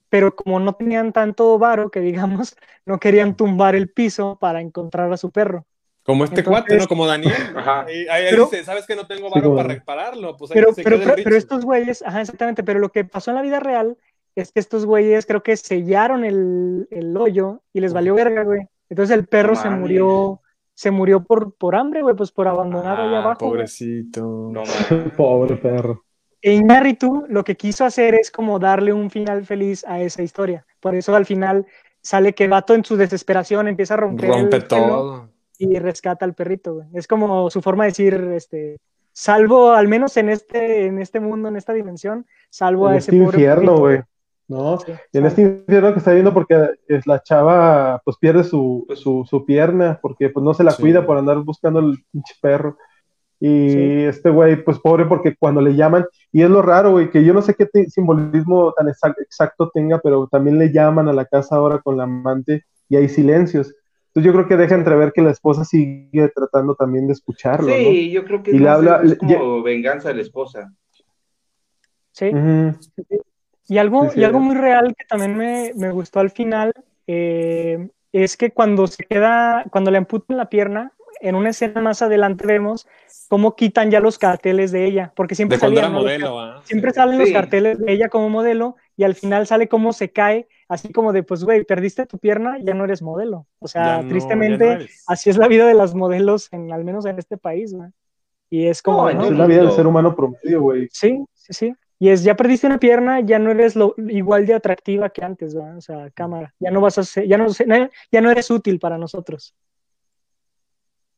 pero como no tenían tanto varo que digamos, no querían tumbar el piso para encontrar a su perro. Como este Entonces- cuate, ¿no? Como Daniel. Ajá. Ahí, ahí Pero- dice, ¿sabes que no tengo Sí, varo para repararlo? Pues ahí Pero, se pero, pero, estos güeyes, ajá, exactamente, pero lo que pasó en la vida real es que estos güeyes creo que sellaron el, el hoyo y les valió verga, güey. Entonces el perro se murió, se murió por, por hambre, güey, pues por abandonado allá Ah, abajo. pobrecito. No. Pobre perro. E Iñárritu lo que quiso hacer es como darle un final feliz a esa historia. Por eso al final sale que Vato en su desesperación empieza a romper Rompe el todo. y rescata al perrito, güey. Es como su forma de decir, este, salvo, al menos en este, en este mundo, en esta dimensión, salvo En a este ese pobre infierno, güey. ¿no? Sí, En este infierno que está viendo porque es la chava pues pierde su, su, su pierna porque pues no se la Sí. cuida por andar buscando el pinche perro. Y Sí. este güey pues pobre porque cuando le llaman, y es lo raro güey, que yo no sé qué te- simbolismo tan exa- exacto tenga, pero también le llaman a la casa ahora con la amante y hay silencios. Entonces yo creo que deja entrever que la esposa sigue tratando también de escucharlo, Sí, yo creo que Y es, le habla- es como venganza de la esposa. Sí. ¿no? Ujú. Y algo, Sí, sí. y algo muy real que también me, me gustó al final eh, es que cuando se queda, cuando le amputan la pierna, en una escena más adelante vemos cómo quitan ya los carteles de ella, porque siempre De cuando era salían, ¿no? Los modelo. Siempre Sí. salen los carteles de ella como modelo y al final sale cómo se cae, así como de, pues, güey, perdiste tu pierna, ya no eres modelo. O sea, no- tristemente, no así es la vida de las modelos, en, al menos en este país, güey. Y es como, No, ¿no? en Es la vida del ser humano promedio, güey. Sí, sí, sí. Y es, ya perdiste una pierna, ya no eres lo, igual de atractiva que antes, ¿verdad? O sea, cámara, ya no vas a ser, ya no, ya no eres útil para nosotros.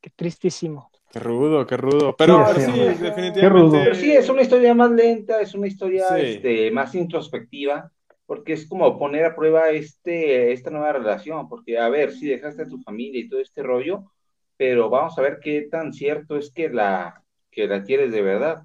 Qué tristísimo. Qué rudo, qué rudo. Pero sí, definitivamente. Pero sí, es una historia más lenta, es una historia este, más introspectiva, porque es como poner a prueba este, esta nueva relación, porque a ver, si dejaste a tu familia y todo este rollo, pero vamos a ver qué tan cierto es que la, que la quieres de verdad.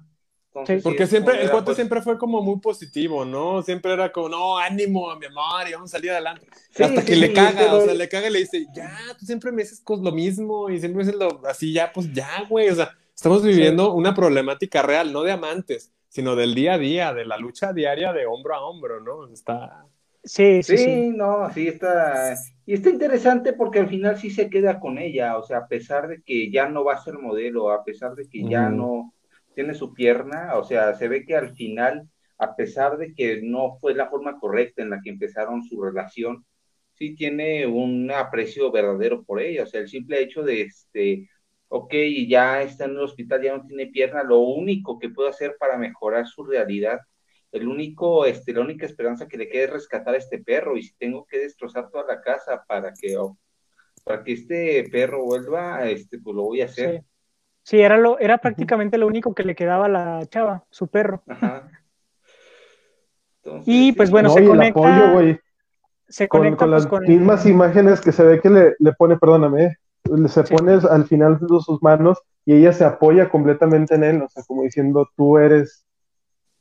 Porque siempre, el cuate pues siempre fue como muy positivo, ¿no? Siempre era como, no, ánimo, mi amor, y vamos a salir adelante. Hasta que le caga, o sea, le caga y le dice, ya, tú siempre me dices lo mismo, y siempre me dices lo, así, ya, pues ya, güey, o sea, estamos viviendo una problemática real, no de amantes, sino del día a día, de la lucha diaria de hombro a hombro, ¿no? Está... Sí, sí, sí, no, sí está, y está interesante porque al final sí se queda con ella, o sea, a pesar de que ya no va a ser modelo, a pesar de que ya no tiene su pierna, o sea, se ve que al final, a pesar de que no fue la forma correcta en la que empezaron su relación, sí tiene un aprecio verdadero por ella, o sea, el simple hecho de, este, ok, ya está en el hospital, ya no tiene pierna, lo único que puedo hacer para mejorar su realidad, el único, este, la única esperanza que le queda es rescatar a este perro, y si tengo que destrozar toda la casa para que, para que este perro vuelva, este, pues lo voy a hacer. Era, lo, era prácticamente lo único que le quedaba a la chava, su perro. y pues bueno, se conecta. se con, conecta con pues, las mismas imágenes que se ve que le, le pone, perdóname, se pone al final de sus manos y ella se apoya completamente en él, o sea, como diciendo, tú eres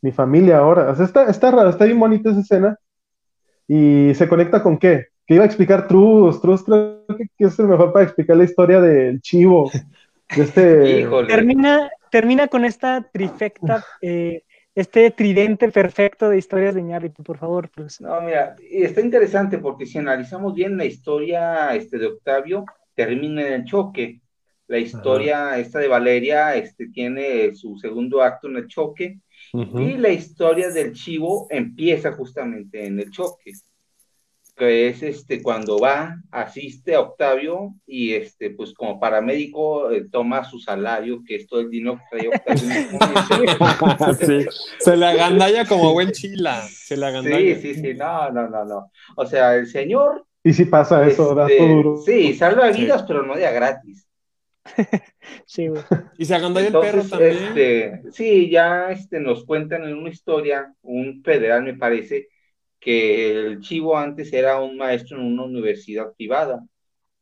mi familia ahora. O sea, está, está raro, está bien bonita esa escena. Y se conecta con qué? Que iba a explicar Trus. Trus creo que, que es el mejor para explicar la historia del chivo. Este... Termina, termina con esta trifecta, eh, este tridente perfecto de historias de Ñarritu, por favor. Pues. No, mira, está interesante porque si analizamos bien la historia este, de Octavio, termina en el choque. La historia esta de Valeria este, tiene su segundo acto en el choque y la historia del chivo empieza justamente en el choque que es este cuando va, asiste a Octavio y este pues como paramédico eh, toma su salario, que es todo el dinero que trae Octavio. sí, se le agandalla como buen chila, se le agandalla. Sí, sí, sí, no, no, no, no. O sea, el señor... Y si pasa eso, da este, duro. Sí, salva vidas, pero no de gratis. sí, güey. Y se agandalla el perro también. Este, sí, ya este, nos cuentan en una historia, un federal me parece, que el chivo antes era un maestro en una universidad privada.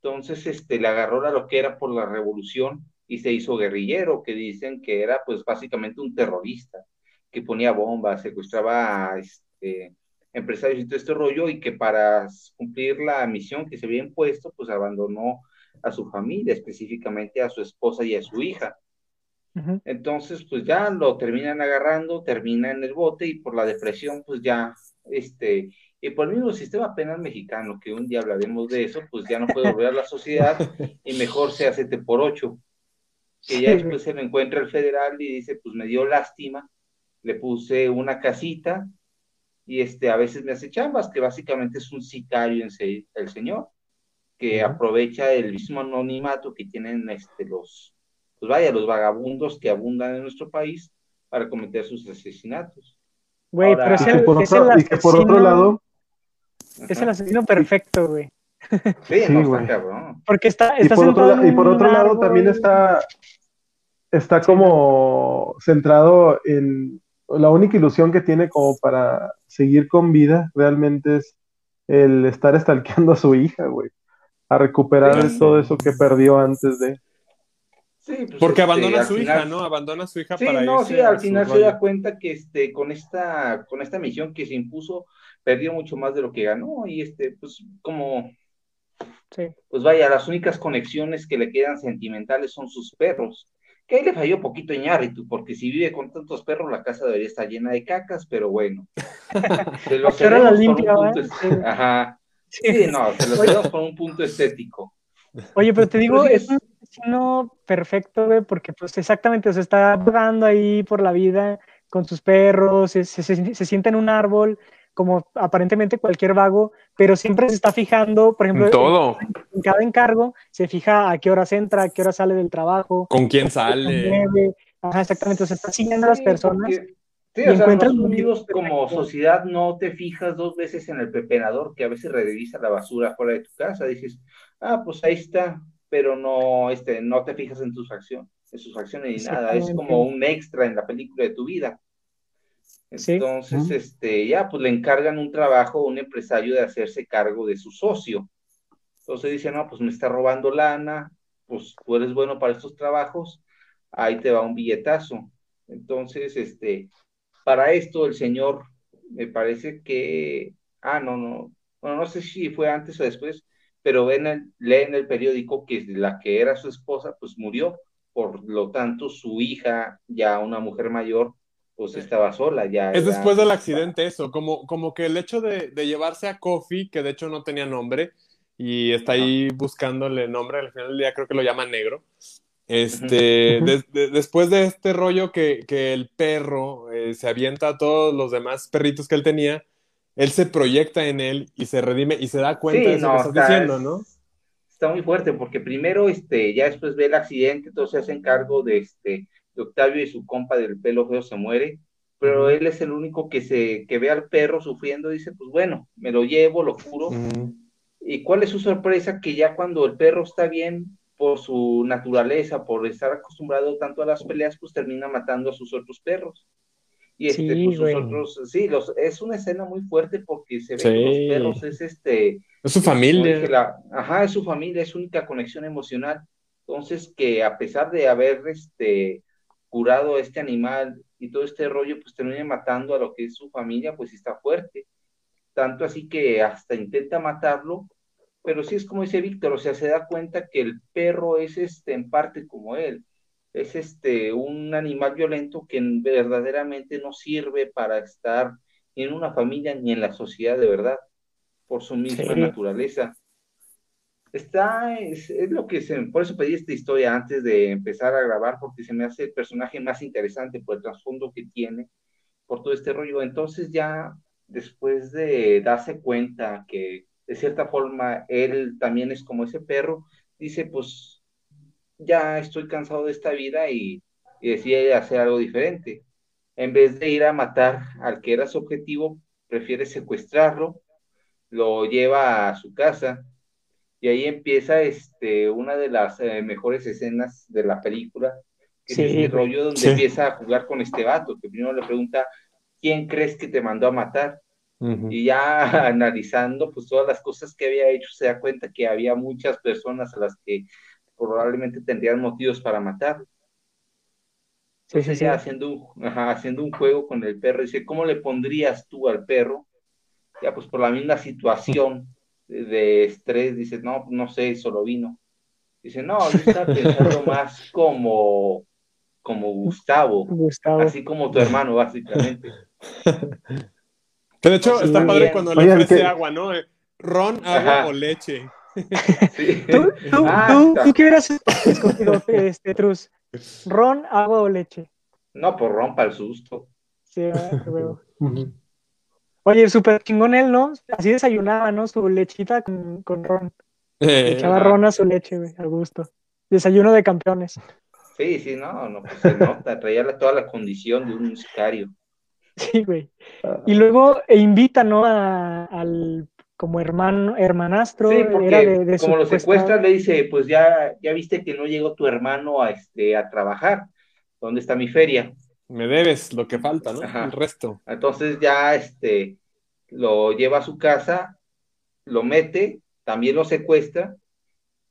Entonces, este, le agarró a lo que era por la revolución y se hizo guerrillero, que dicen que era pues básicamente un terrorista, que ponía bombas, secuestraba a este, empresarios y todo este rollo, y que para cumplir la misión que se había impuesto, pues abandonó a su familia, específicamente a su esposa y a su hija. Entonces, pues ya lo terminan agarrando, termina en el bote y por la depresión, pues ya este, y por el mismo sistema penal mexicano, que un día hablaremos de eso, pues ya no puede volver a la sociedad y mejor se hace por ocho. Que ya después se me encuentra el federal y dice, pues me dio lástima, le puse una casita y este, a veces me hace chambas, que básicamente es un sicario en el señor, que aprovecha el mismo anonimato que tienen este, los, pues vaya, los vagabundos que abundan en nuestro país para cometer sus asesinatos. Güey, pero es el, por, es otro, y que por otro lado. Es el asesino perfecto, güey. Sí, no, güey. cabrón. Porque está, está y por otro, y por otro lado también está, está como centrado en la única ilusión que tiene como para seguir con vida realmente es el estar estalqueando a su hija, güey. A recuperar todo eso que perdió antes de. Sí, pues Porque este, abandona a su hija, ¿no? Abandona a su hija sí, para no, Sí, al final se da cuenta que este, con, esta, con esta misión que se impuso, perdió mucho más de lo que ganó. Y este, pues, como. Sí. Pues vaya, las únicas conexiones que le quedan sentimentales son sus perros. Que ahí le falló poquito Ñarritu, porque si vive con tantos perros, la casa debería estar llena de cacas, pero bueno. Se lo la limpia, Ajá. Sí, no, se lo quedamos por un punto estético. Oye, pero te digo, es, no perfecto, güey, porque pues exactamente se está dando ahí por la vida con sus perros, se, sienta en un árbol, como aparentemente cualquier vago, pero siempre se está fijando, por ejemplo, todo. En, cada encargo se fija a qué horas entra, a qué hora sale del trabajo, con quién sale. Ajá, exactamente, se está siguiendo a las personas. Sí, o sea, como sociedad no te fijas dos veces en el pepenador que a veces revisa la basura fuera de tu casa. Dices, ah, pues ahí está, pero no, este, no te fijas en tus acciones, en sus acciones ni nada. Es como un extra en la película de tu vida. Entonces, este, ya, pues le encargan un trabajo a un empresario de hacerse cargo de su socio. Entonces dice, no, pues me está robando lana, pues tú eres bueno para estos trabajos, ahí te va un billetazo. Entonces, este, para esto el señor, me parece que, ah, no, no, bueno, no sé si fue antes o después, pero ven el, lee en el periódico que la que era su esposa, pues murió, por lo tanto su hija, ya una mujer mayor, pues estaba sola ya. Es después del accidente eso, como, como que el hecho de, de, llevarse a Kofi, que de hecho no tenía nombre, y está ahí buscándole nombre, al final del día creo que lo llama negro, este, después de este rollo que, que el perro eh, se avienta a todos los demás perritos que él tenía, él se proyecta en él y se redime y se da cuenta de lo que estás diciendo, ¿no? Está muy fuerte porque primero, este, ya después ve el accidente, todo se hace cargo de, este, de Octavio y su compa del pelo feo se muere, pero él es el único que se, que ve al perro sufriendo y dice, pues bueno, me lo llevo, lo juro. ¿Y cuál es su sorpresa? Que ya cuando el perro está bien, por su naturaleza, por estar acostumbrado tanto a las peleas, pues termina matando a sus otros perros. Y este, sí, pues, sus otros, sí, los, es una escena muy fuerte porque se ve que los perros es este. Es su familia. ajá, es su familia, es su única conexión emocional. Entonces, que a pesar de haber este, curado a este animal y todo este rollo, pues termina matando a lo que es su familia, pues está fuerte. Tanto así que hasta intenta matarlo, pero sí es como dice Víctor, o sea, se da cuenta que el perro es este, en parte como él, es este, un animal violento que verdaderamente no sirve para estar ni en una familia ni en la sociedad de verdad, por su misma naturaleza. Está, es, lo que se, por eso pedí esta historia antes de empezar a grabar, porque se me hace el personaje más interesante por el trasfondo que tiene, por todo este rollo. Entonces ya después de darse cuenta que de cierta forma él también es como ese perro, dice, pues ya estoy cansado de esta vida y, decide hacer algo diferente. En vez de ir a matar al que era su objetivo, prefiere secuestrarlo, lo lleva a su casa y ahí empieza este, una de las eh, mejores escenas de la película, que es este rollo donde empieza a jugar con este vato, que primero le pregunta, ¿quién crees que te mandó a matar? Y ya analizando pues todas las cosas que había hecho, se da cuenta que había muchas personas a las que probablemente tendrían motivos para matar. Sí, sí, sí. Haciendo, un, haciendo un juego con el perro, dice, ¿cómo le pondrías tú al perro? Ya pues por la misma situación de, estrés, dice, no, no sé, solo vino. Dice, no, yo estaba pensando más como, como Gustavo, Gustavo, así como tu hermano, básicamente. Que de hecho está padre cuando le ofrece agua, ¿no? Eh, ron, agua o leche. ¿Tú, tú, ah, tú, qué hubieras escogido, este, Truz? ¿Ron, agua o leche? No, pues ron para el susto. Sí, veo. Oye, súper chingón él, ¿no? Así desayunaba, ¿no? Su lechita con, con ron. Eh, echaba ron a su leche, güey, al gusto. Desayuno de campeones. Sí, sí, no, no, pues se nota, traía toda la condición de un sicario. Sí, güey. Ah. Y luego e invita, ¿no? al como hermano, hermanastro. Sí, porque como lo secuestra, le dice, pues ya, ya viste que no llegó tu hermano a, este, a trabajar. ¿Dónde está mi feria? Me debes lo que falta, ¿no? El resto. Entonces ya este, lo lleva a su casa, lo mete, también lo secuestra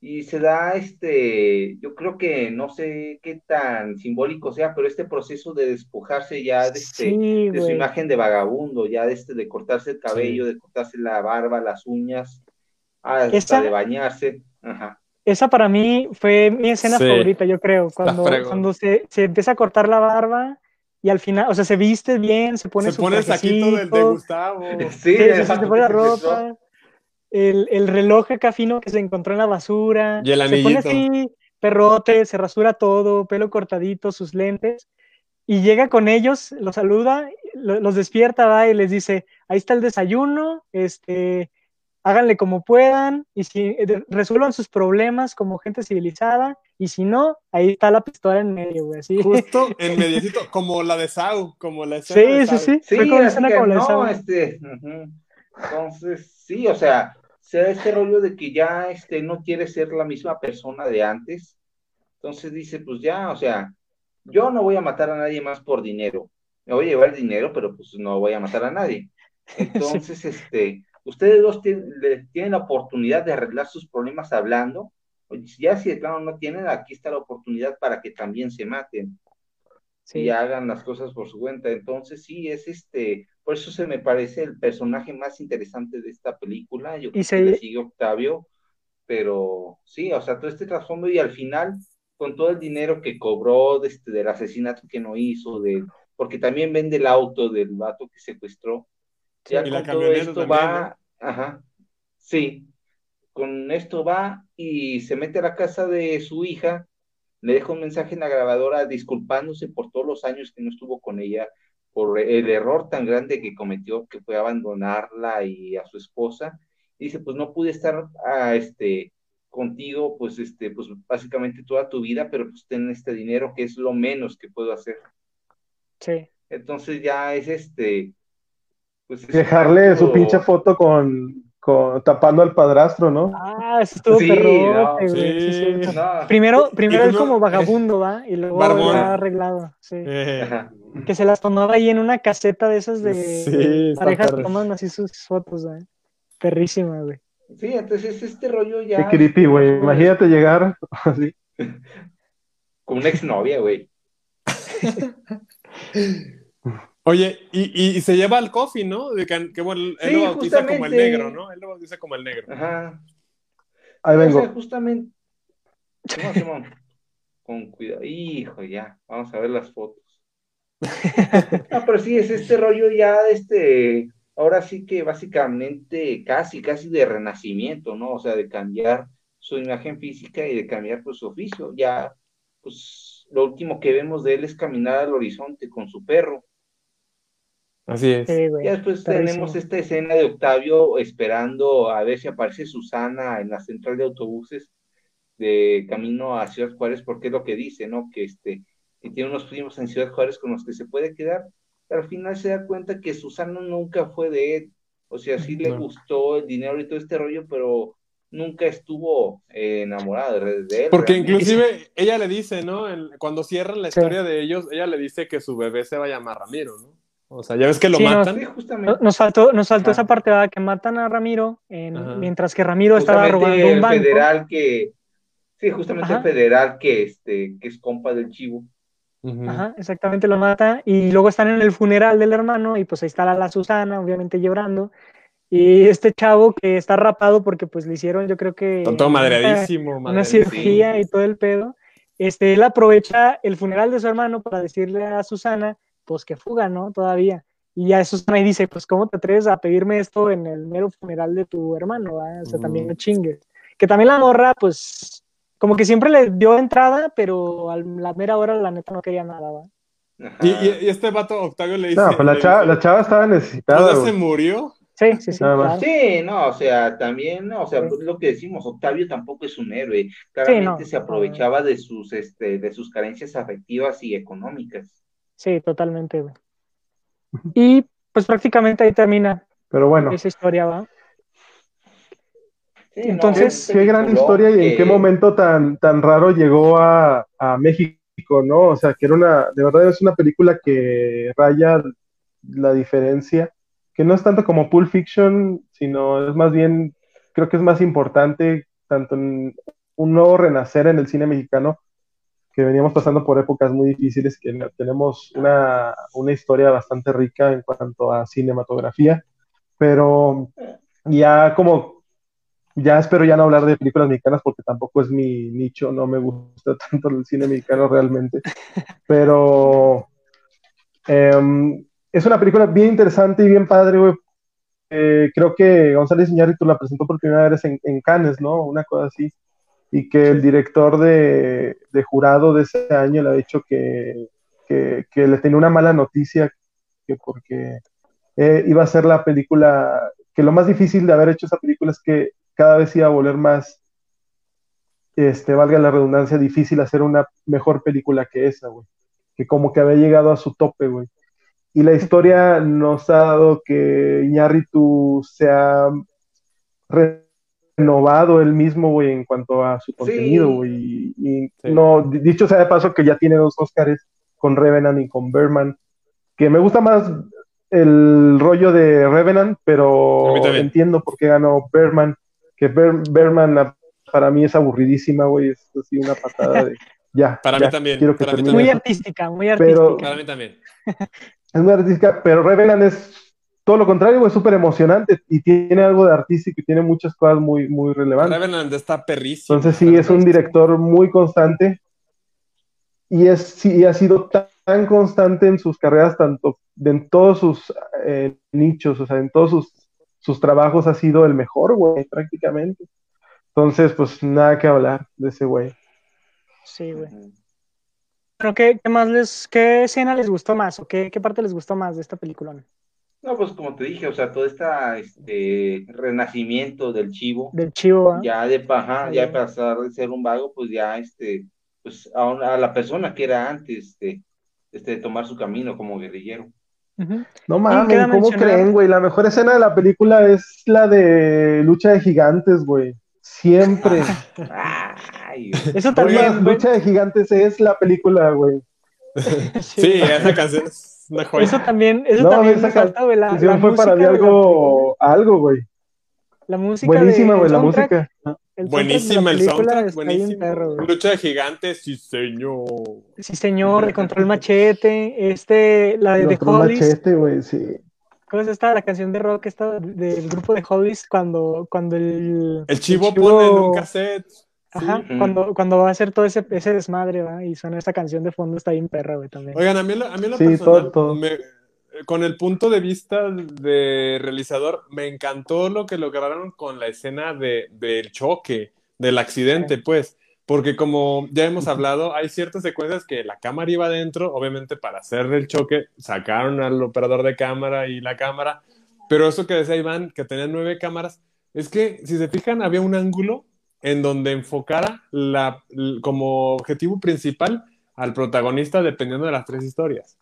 y se da este, yo creo que no sé qué tan simbólico sea, pero este proceso de despojarse ya de, este, de su imagen de vagabundo, ya de este, de cortarse el cabello, de cortarse la barba, las uñas, hasta de bañarse. Esa para mí fue mi escena favorita, yo creo, cuando, cuando se, se, empieza a cortar la barba y al final, o sea, se viste bien, se pone se pone el saquito del de Gustavo. Sí, se, se pone la ropa el, el, reloj acá fino que se encontró en la basura. Y el anillito. Se pone así, perrote, se rasura todo, pelo cortadito, sus lentes. Y llega con ellos, los saluda, los despierta, va y les dice, ahí está el desayuno, este, háganle como puedan, y si resuelvan sus problemas como gente civilizada, Y si no, ahí está la pistola en medio, güey, así. Justo en mediecito, como la de Sau, como la escena Sí, de sí, sí. Sí, como escena como la de Sau. Este, Entonces, sí, o sea, se da este rollo de que ya este, no quiere ser la misma persona de antes. Entonces dice, pues ya, o sea, yo no voy a matar a nadie más por dinero. Me voy a llevar el dinero, pero pues no voy a matar a nadie. Entonces, este, ustedes dos tienen, tienen la oportunidad de arreglar sus problemas hablando. Ya si de plano no tienen, aquí está la oportunidad para que también se maten y hagan las cosas por su cuenta. Entonces, sí, es este, por eso se me parece el personaje más interesante de esta película. Yo creo que le sigue Octavio, pero sí, o sea, todo este trasfondo y al final, con todo el dinero que cobró de este, del asesinato que no hizo, de, porque también vende el auto del vato que secuestró, ya con todo esto va, ajá, sí, con esto va y se mete a la casa de su hija, le deja un mensaje en la grabadora disculpándose por todos los años que no estuvo con ella, por el error tan grande que cometió, que fue abandonarla y a su esposa. dice, pues no pude estar a, este, contigo, pues, este, pues básicamente toda tu vida, pero pues ten este dinero que es lo menos que puedo hacer. Sí. Entonces ya es este, pues, Dejarle su pinche foto con, con, tapando al padrastro, ¿no? Ah, eso estuvo sí, güey. Sí, Primero, primero él como vagabundo, ¿va? Y luego ya arreglado, sí. Eh. Que se las tomaba ahí en una caseta de esas de, parejas que toman así sus fotos, güey. Perrísima, güey. Sí, entonces este rollo ya... Qué creepy, güey. Imagínate llegar así. Con una exnovia, güey. Oye, y, y, se lleva al coffee, ¿no? De que, bueno, él lo bautiza como el negro, ¿no? Él lo bautiza como el negro. Ajá. Ahí vengo. O sea, justamente. Simón, Simón. Con cuidado. Hijo, ya. Vamos a ver las fotos. no, pero sí, es este rollo ya de este. Ahora sí que básicamente casi, casi de renacimiento, ¿no? O sea, de cambiar su imagen física y de cambiar pues, su oficio. Ya, pues, lo último que vemos de él es caminar al horizonte con su perro Así es. y después tenemos esta escena de Octavio esperando a ver si aparece Susana en la central de autobuses de camino a Ciudad Juárez, porque es lo que dice, ¿no? Que este, que tiene unos primos en Ciudad Juárez con los que se puede quedar. Pero al final se da cuenta que Susana nunca fue de él. O sea, sí le gustó el dinero y todo este rollo, pero nunca estuvo eh, enamorada de él. Porque inclusive ella le dice, ¿no? cuando cierran la historia de ellos, ella le dice que su bebé se va a llamar Ramiro, ¿no? O sea, ya ves que lo matan. Nos, faltó, nos faltó esa parte que matan a Ramiro, mientras que Ramiro estaba robando un banco. federal que, sí, justamente el federal que, este, que es compa del chivo. Ajá, exactamente lo mata. Y luego están en el funeral del hermano y pues ahí está la, Susana, obviamente llorando. Y este chavo que está rapado porque pues le hicieron, yo creo que... todo madreadísimo, Una cirugía y todo el pedo. Este, él aprovecha el funeral de su hermano para decirle a Susana pues que fuga, ¿no? Todavía. Y ya eso y dice, pues ¿cómo te atreves a pedirme esto en el mero funeral de tu hermano? O sea, también no chingues. Que también la morra, pues, como que siempre le dio entrada, pero a la mera hora la neta no quería nada, ¿va? Y, y, este vato Octavio le dice... No, pues la, chava, la chava estaba necesitada. se murió? Sí, sí, sí. Sí, no, o sea, también, no, o sea, pues lo que decimos, Octavio tampoco es un héroe. Claramente se aprovechaba de sus, este, de sus carencias afectivas y económicas. Sí, totalmente, güey. Y pues prácticamente ahí termina. Pero bueno. Esa historia va. Entonces. qué, gran historia y en qué momento tan, tan raro llegó a, México, ¿no? O sea, que era una, de verdad es una película que raya la diferencia, que no es tanto como Pulp Fiction, sino es más bien, creo que es más importante, tanto en un nuevo renacer en el cine mexicano, que veníamos pasando por épocas muy difíciles, que tenemos una, una, historia bastante rica en cuanto a cinematografía, pero ya como, ya espero ya no hablar de películas mexicanas porque tampoco es mi nicho, no me gusta tanto el cine mexicano realmente, pero em, es una película bien interesante y bien padre, güey. Eh, creo que González Iñárritu la presentó por primera vez en, en Cannes, ¿no? Una cosa así y que el director de, jurado de ese año le ha dicho que, le tenía una mala noticia, que porque eh, iba a ser la película, que lo más difícil de haber hecho esa película es que cada vez iba a volver más, este, valga la redundancia, difícil hacer una mejor película que esa, güey. Que como que había llegado a su tope, güey. Y la historia nos ha dado que Iñárritu se ha renovado él mismo, güey, en cuanto a su contenido, Sí. güey. Y, y Sí. no, di- dicho sea de paso que ya tiene dos Oscars con Revenant y con Berman, que me gusta más el rollo de Revenant, pero entiendo por qué ganó Berman, que Ber- Berman para mí es aburridísima, güey, es así una patada de ya. Para ya, mí también, Quiero que para mí termine Muy artística, muy Pero- artística. Para mí también. Es muy artística, pero Revenant es todo lo contrario, güey, es súper emocionante y tiene algo de artístico y tiene muchas cosas muy, muy relevantes. Revenant está perrísimo. Entonces sí, es un director muy constante y es sí, ha sido tan, tan constante en sus carreras, tanto en todos sus eh, nichos, o sea, en todos sus, sus trabajos ha sido el mejor, güey, prácticamente. Entonces, pues nada que hablar de ese güey. Sí, güey. Bueno, ¿qué, qué más les, qué escena les gustó más o qué, qué parte les gustó más de esta película? No, pues como te dije, o sea, todo este renacimiento del chivo, Del chivo, ¿ah? ya de paja, Sí. ya de pasar de ser un vago, pues ya este, pues a, una- a la persona que era antes, este, este, de tomar su camino como guerrillero. No mames, ¿cómo mencionar- creen, güey? La mejor escena de la película es la de lucha de gigantes, güey. Siempre. Ay, Eso también, güey. lucha de gigantes es la película, güey. Sí, esa canción es una joya. Eso también, eso No, también esa me falta, güey. La, la fue para de algo, algo, güey. La música Buenísima, de- güey, la música. el Buenísima de el soundtrack, güey. Lucha de gigantes, sí, señor. Sí, señor, de Control Machete, este, la de otros Hollies, machete, güey, sí. ¿cómo es esta? La canción de rock esta del grupo de Hollies cuando, cuando el, El chivo el pone en un cassette. Sí. Ajá, cuando, cuando va a hacer todo ese, ese desmadre, ¿va? Y suena esta canción de fondo, está bien perra, güey, también. Oigan, a mí, a mí lo Sí, personal, todo, todo. me- con el punto de vista de realizador, me encantó lo que lograron con la escena de, del choque, del accidente, pues, porque como ya hemos hablado, hay ciertas secuencias que la cámara iba adentro, obviamente para hacer el choque, sacaron al operador de cámara y la cámara, pero eso que decía Iván, que tenía nueve cámaras, es que si se fijan, había un ángulo en donde enfocara la, como objetivo principal al protagonista dependiendo de las tres historias.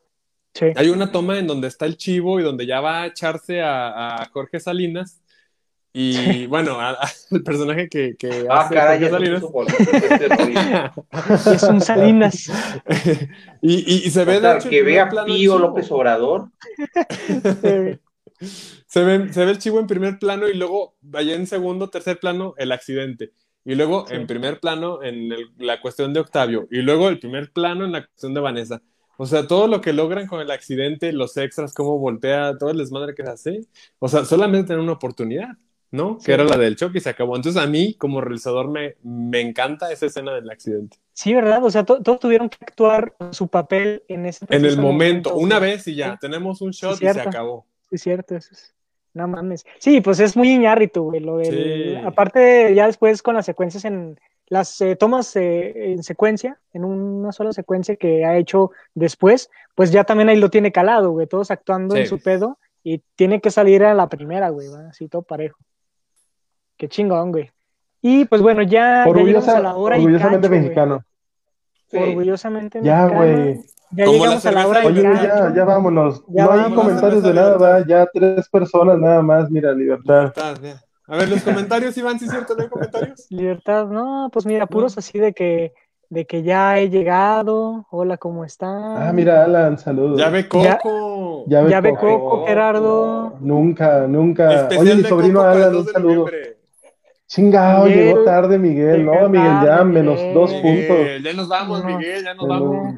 Sí. Hay una toma en donde está el chivo y donde ya va a echarse a, a Jorge Salinas. Y bueno, a- a- al personaje que, que Ah, hace caray, Salinas. Es un Salinas. y, y- y se ve, O sea, de hecho, en que vea el Pío chivo. López Obrador. Se ve, se ve el chivo en primer plano y luego allá en segundo, tercer plano, el accidente. Y luego Sí. en primer plano en el- la cuestión de Octavio. Y luego el primer plano en la cuestión de Vanessa. O sea, todo lo que logran con el accidente, los extras, cómo voltea, todo el desmadre que se hace. O sea, solamente tener una oportunidad, ¿no? Sí. Que era la del choque y se acabó. Entonces a mí, como realizador, me, me encanta esa escena del accidente. Sí, ¿verdad? O sea, to- todos tuvieron que actuar su papel en ese En el momento, una vez y ya, Sí. tenemos un shot y se acabó. Sí, es cierto, eso es. No mames. Sí, pues es muy Iñárritu, güey. Lo del... Sí. Aparte, ya después con las secuencias en. Las eh, tomas eh, en secuencia, en una sola secuencia que ha hecho después, pues ya también ahí lo tiene calado, güey. Todos actuando en su pedo y tiene que salir a la primera, güey, así todo parejo. Qué chingón, güey. Y pues bueno, ya, ya llegamos Orgullosa- a la hora y orgullosamente güey. mexicano. Sí. Orgullosamente Ya, mexicano. güey. Ya Como la llegamos a la hora Oye, ya, ya vámonos. Ya no hay comentarios de nada, va. Ya tres personas nada más. Mira, libertad. Libertad. A ver, los comentarios, Iván, ¿sí es cierto? ¿No hay comentarios? Libertad, no, pues mira, puros así de que, de que ya he llegado, hola, ¿cómo están? Ah, mira, Alan, saludos. Ya ve Coco. Ya ve Ya ve Coco. Coco, Gerardo. Nunca, nunca. Especial Oye, mi sobrino Alan, 2 un saludo. Chingado, Miguel. llegó tarde Miguel. No, Miguel, ya tarde, menos Miguel. dos puntos. Miguel, ya nos vamos, No. Miguel, ya nos vamos.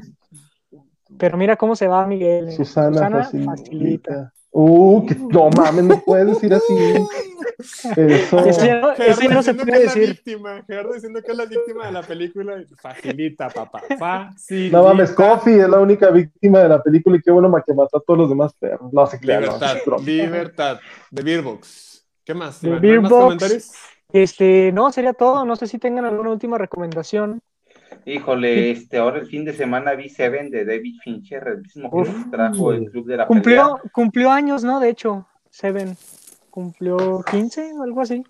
Pero mira cómo se va Miguel. eh. Susana, facilita. facilita. Uh, que no mames, no puedes decir así. Eso. Eso ya no, eso ya no se diciendo puede que es la decir. víctima, Gerardo diciendo que es la víctima de la película. Facilita, papá. Facilita. No mames, Coffee es la única víctima de la película y qué bueno que mató a todos los demás perros. No se crean, no, Libertad, libertad. De Beerbox. ¿Qué más? Más Beerbox. comentarios? Este, no, sería todo. No sé si tengan alguna última recomendación. Híjole, este, ahora el fin de semana vi Seven de David Fincher, el mismo que Uf. trajo el Club de la Cumplió, Pelea. cumplió años, ¿no? De hecho, Seven. Cumplió 15 o algo así.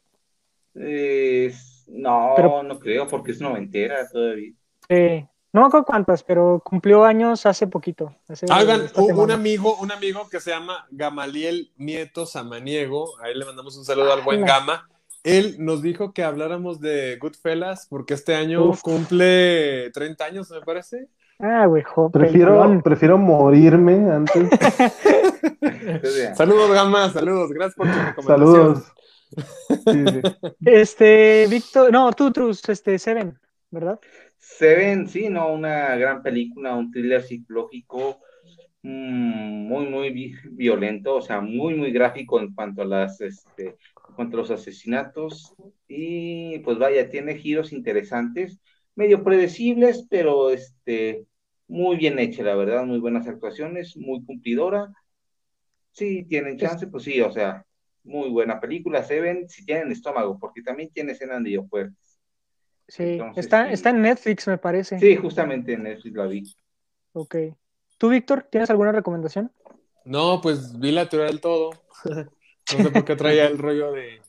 Eh, No, Pero- no creo, porque es noventera todavía. Eh, no me acuerdo cuántas, pero cumplió años hace poquito. hace- Hagan un, amigo, un amigo que se llama Gamaliel Nieto Samaniego, ahí le mandamos un saludo al buen. Gama. Él nos dijo que habláramos de Goodfellas porque este año Uf. cumple 30 años, me parece. Ah, güey, jo, Prefiero, prefiero morirme antes. Saludos, Gama, saludos. Gracias por tu recomendación. Saludos. Sí, sí. Este, Víctor, no, tú, Trus, este, Seven, ¿verdad? Seven, sí, no, una gran película, un thriller psicológico mm, muy, muy vi- violento, o sea, muy, muy gráfico en cuanto a las, este, en cuanto a los asesinatos y pues vaya, tiene giros interesantes, medio predecibles, pero este, muy bien hecha, la verdad, muy buenas actuaciones, muy cumplidora. Sí, tienen chance, pues sí, o sea, muy buena película, Seven, si tienen estómago, porque también tiene escenas medio fuertes. Sí, Entonces, está, sí. está en Netflix, me parece. Sí, justamente en Netflix la vi. Ok. ¿Tú, Víctor, tienes alguna recomendación? No, pues vi la teoría del todo. No sé por qué traía el rollo de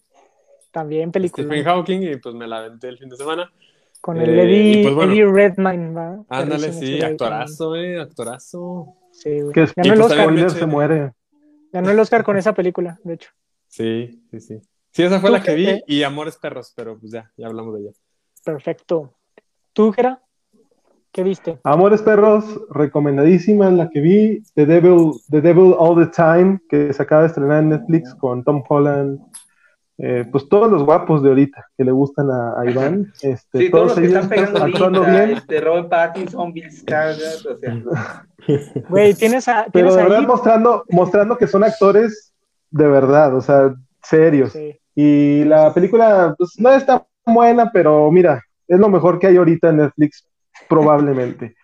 También película. Stephen Hawking y pues me la aventé el fin de semana. Con el Eh, Eddie, pues bueno. Eddie Redmayne, ¿va? Ándale, sí, actorazo, eh, actorazo. Sí, güey. Que Ganó el Oscar, se muere. ganó el Oscar con esa película, de hecho. Sí, sí, sí. Sí, esa fue ¿Tú la que qué- vi qué? y Amores Perros, pero pues ya, ya hablamos de ella. Perfecto. ¿Tú, Jera? ¿Qué viste? Amores Perros, recomendadísima la que vi. The Devil, The Devil All the Time, que se acaba de estrenar en Netflix con Tom Holland. Eh, pues todos los guapos de ahorita que le gustan a, a Iván. Este, Sí, todos los que ellos están pegando actuando ahorita, bien. este, Robert Pattinson, Bill Skarsgård, o sea, Güey, tienes a. Pero Tienes de verdad mostrando, mostrando que son actores de verdad, o sea, serios. Sí. Y la película, pues no es tan buena, pero mira, es lo mejor que hay ahorita en Netflix, probablemente.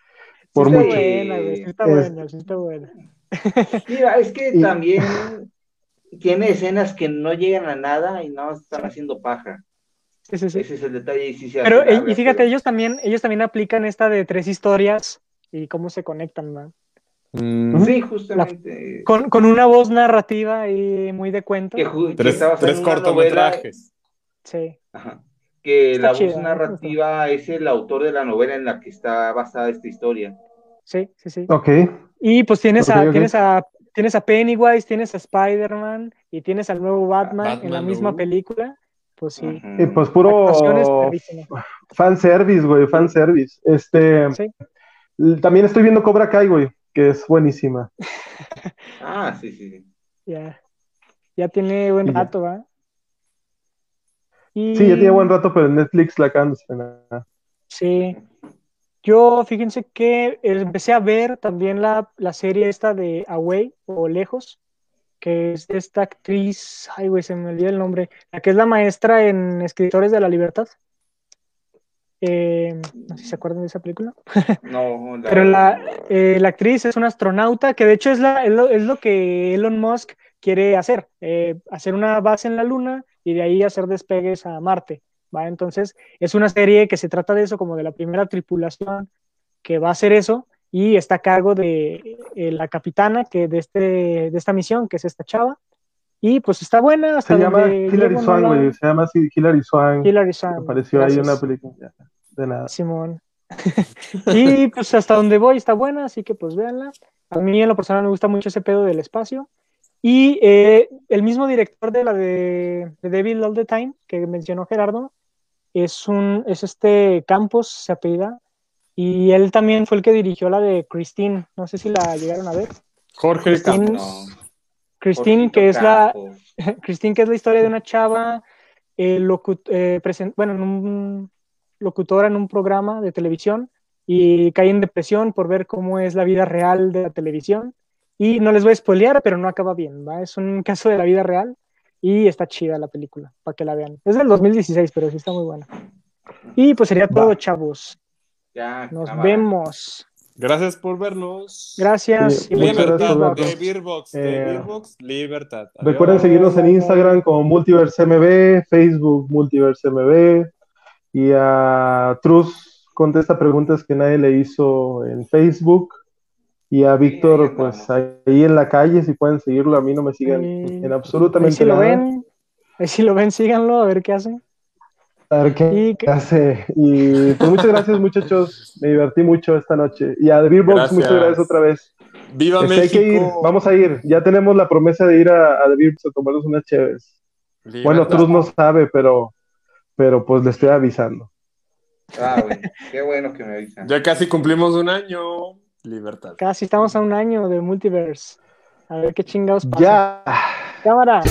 Por sí está mucho. buena, güey. Sí está Es- buena, sí está buena. mira, es que Y- también tiene escenas que no llegan a nada y no están haciendo paja. Sí, sí, sí. Ese es el detalle y sí se Pero, eh, y fíjate, pero- ellos también, ellos también aplican esta de tres historias y cómo se conectan, ¿no? Mm, Sí, justamente. Con, con una voz narrativa y muy de cuento. Que, Tres, tres cortometrajes. Sí. ajá, que Está la voz ¿no? narrativa es el autor de la novela en la que está basada esta historia. Sí, sí, sí. Ok, Y pues tienes, a, tienes a tienes a Pennywise, tienes a Spider-Man y tienes al nuevo Batman, en la misma película. Pues sí. Y pues puro perrísimas. fanservice, güey, fanservice. Este, Sí. también estoy viendo Cobra Kai, güey, que es buenísima. Ah, sí, sí, sí. Ya. Ya tiene buen rato, ¿va? Y- Sí, ya tiene buen rato, pero en Netflix la acaban de estrenar. Sí. Yo, fíjense que empecé a ver también la, la serie esta de Away o Lejos, que es de esta actriz, ay, güey, se me olvidó el nombre, la que es la maestra en Escritores de la Libertad. Eh, no sé si se acuerdan de esa película. No, la- Pero la, eh, la actriz es una astronauta, que de hecho es, la, es, lo, es lo que Elon Musk quiere hacer, eh, hacer una base en la Luna y de ahí hacer despegues a Marte. ¿va? Entonces, es una serie que se trata de eso, como de la primera tripulación que va a hacer eso y está a cargo de eh, la capitana que de, este, de esta misión, que es esta chava. Y pues está buena. Hasta Se llama Hilary la- güey, se llama así Hilary Swank. Hilary Swank, Apareció ahí en una película. De nada. Simón. y pues hasta donde voy está buena, así que pues véanla. A mí en lo personal me gusta mucho ese pedo del espacio. Y eh, el mismo director de la de, de Devil All the Time que mencionó Gerardo es un es este Campos, se apellida. Y él también fue el que dirigió la de Christine. No sé si la llegaron a ver. Jorge Christine- Campos. Christine, que es la. Christine, que es la historia de una chava, eh, locu- eh, bueno, en un, locutora en un programa de televisión y cae en depresión por ver cómo es la vida real de la televisión. Y no les voy a spoilear, pero no acaba bien, ¿va? Es un caso de la vida real y está chida la película, para que la vean. Es del 2016, pero sí está muy buena. Y pues sería todo, Va. chavos. Ya, Nos cámara. vemos. Gracias por vernos. Gracias. Sí, y muchas muchas gracias por gracias. De Beerbox, de Eh, Beerbox, Libertad. Adiós. Recuerden seguirnos en Instagram como Multiverse MB, Facebook Multiverse MB y a Truz contesta preguntas que nadie le hizo en Facebook y a Víctor pues ahí en la calle si pueden seguirlo, a mí no me sigan Sí. en Ahí absolutamente si lo nada. ven, ahí si lo ven, síganlo, a ver qué hacen. A ver qué Y hace. Y pues muchas gracias, muchachos. Me divertí mucho esta noche. Y a The Beer Box, Gracias. muchas gracias otra vez. ¡Viva Este, hay México! que ir, vamos a ir. Ya tenemos la promesa de ir a, a The Beer Box a tomarnos unas chéves. Libertad. Bueno, Truz no sabe, pero, pero pues le estoy avisando. Ah, bueno, qué bueno que me avisan. Ya casi cumplimos un año. Libertad. Casi estamos a un año de Multiverse. A ver qué chingados pasa. Ya. Cámara.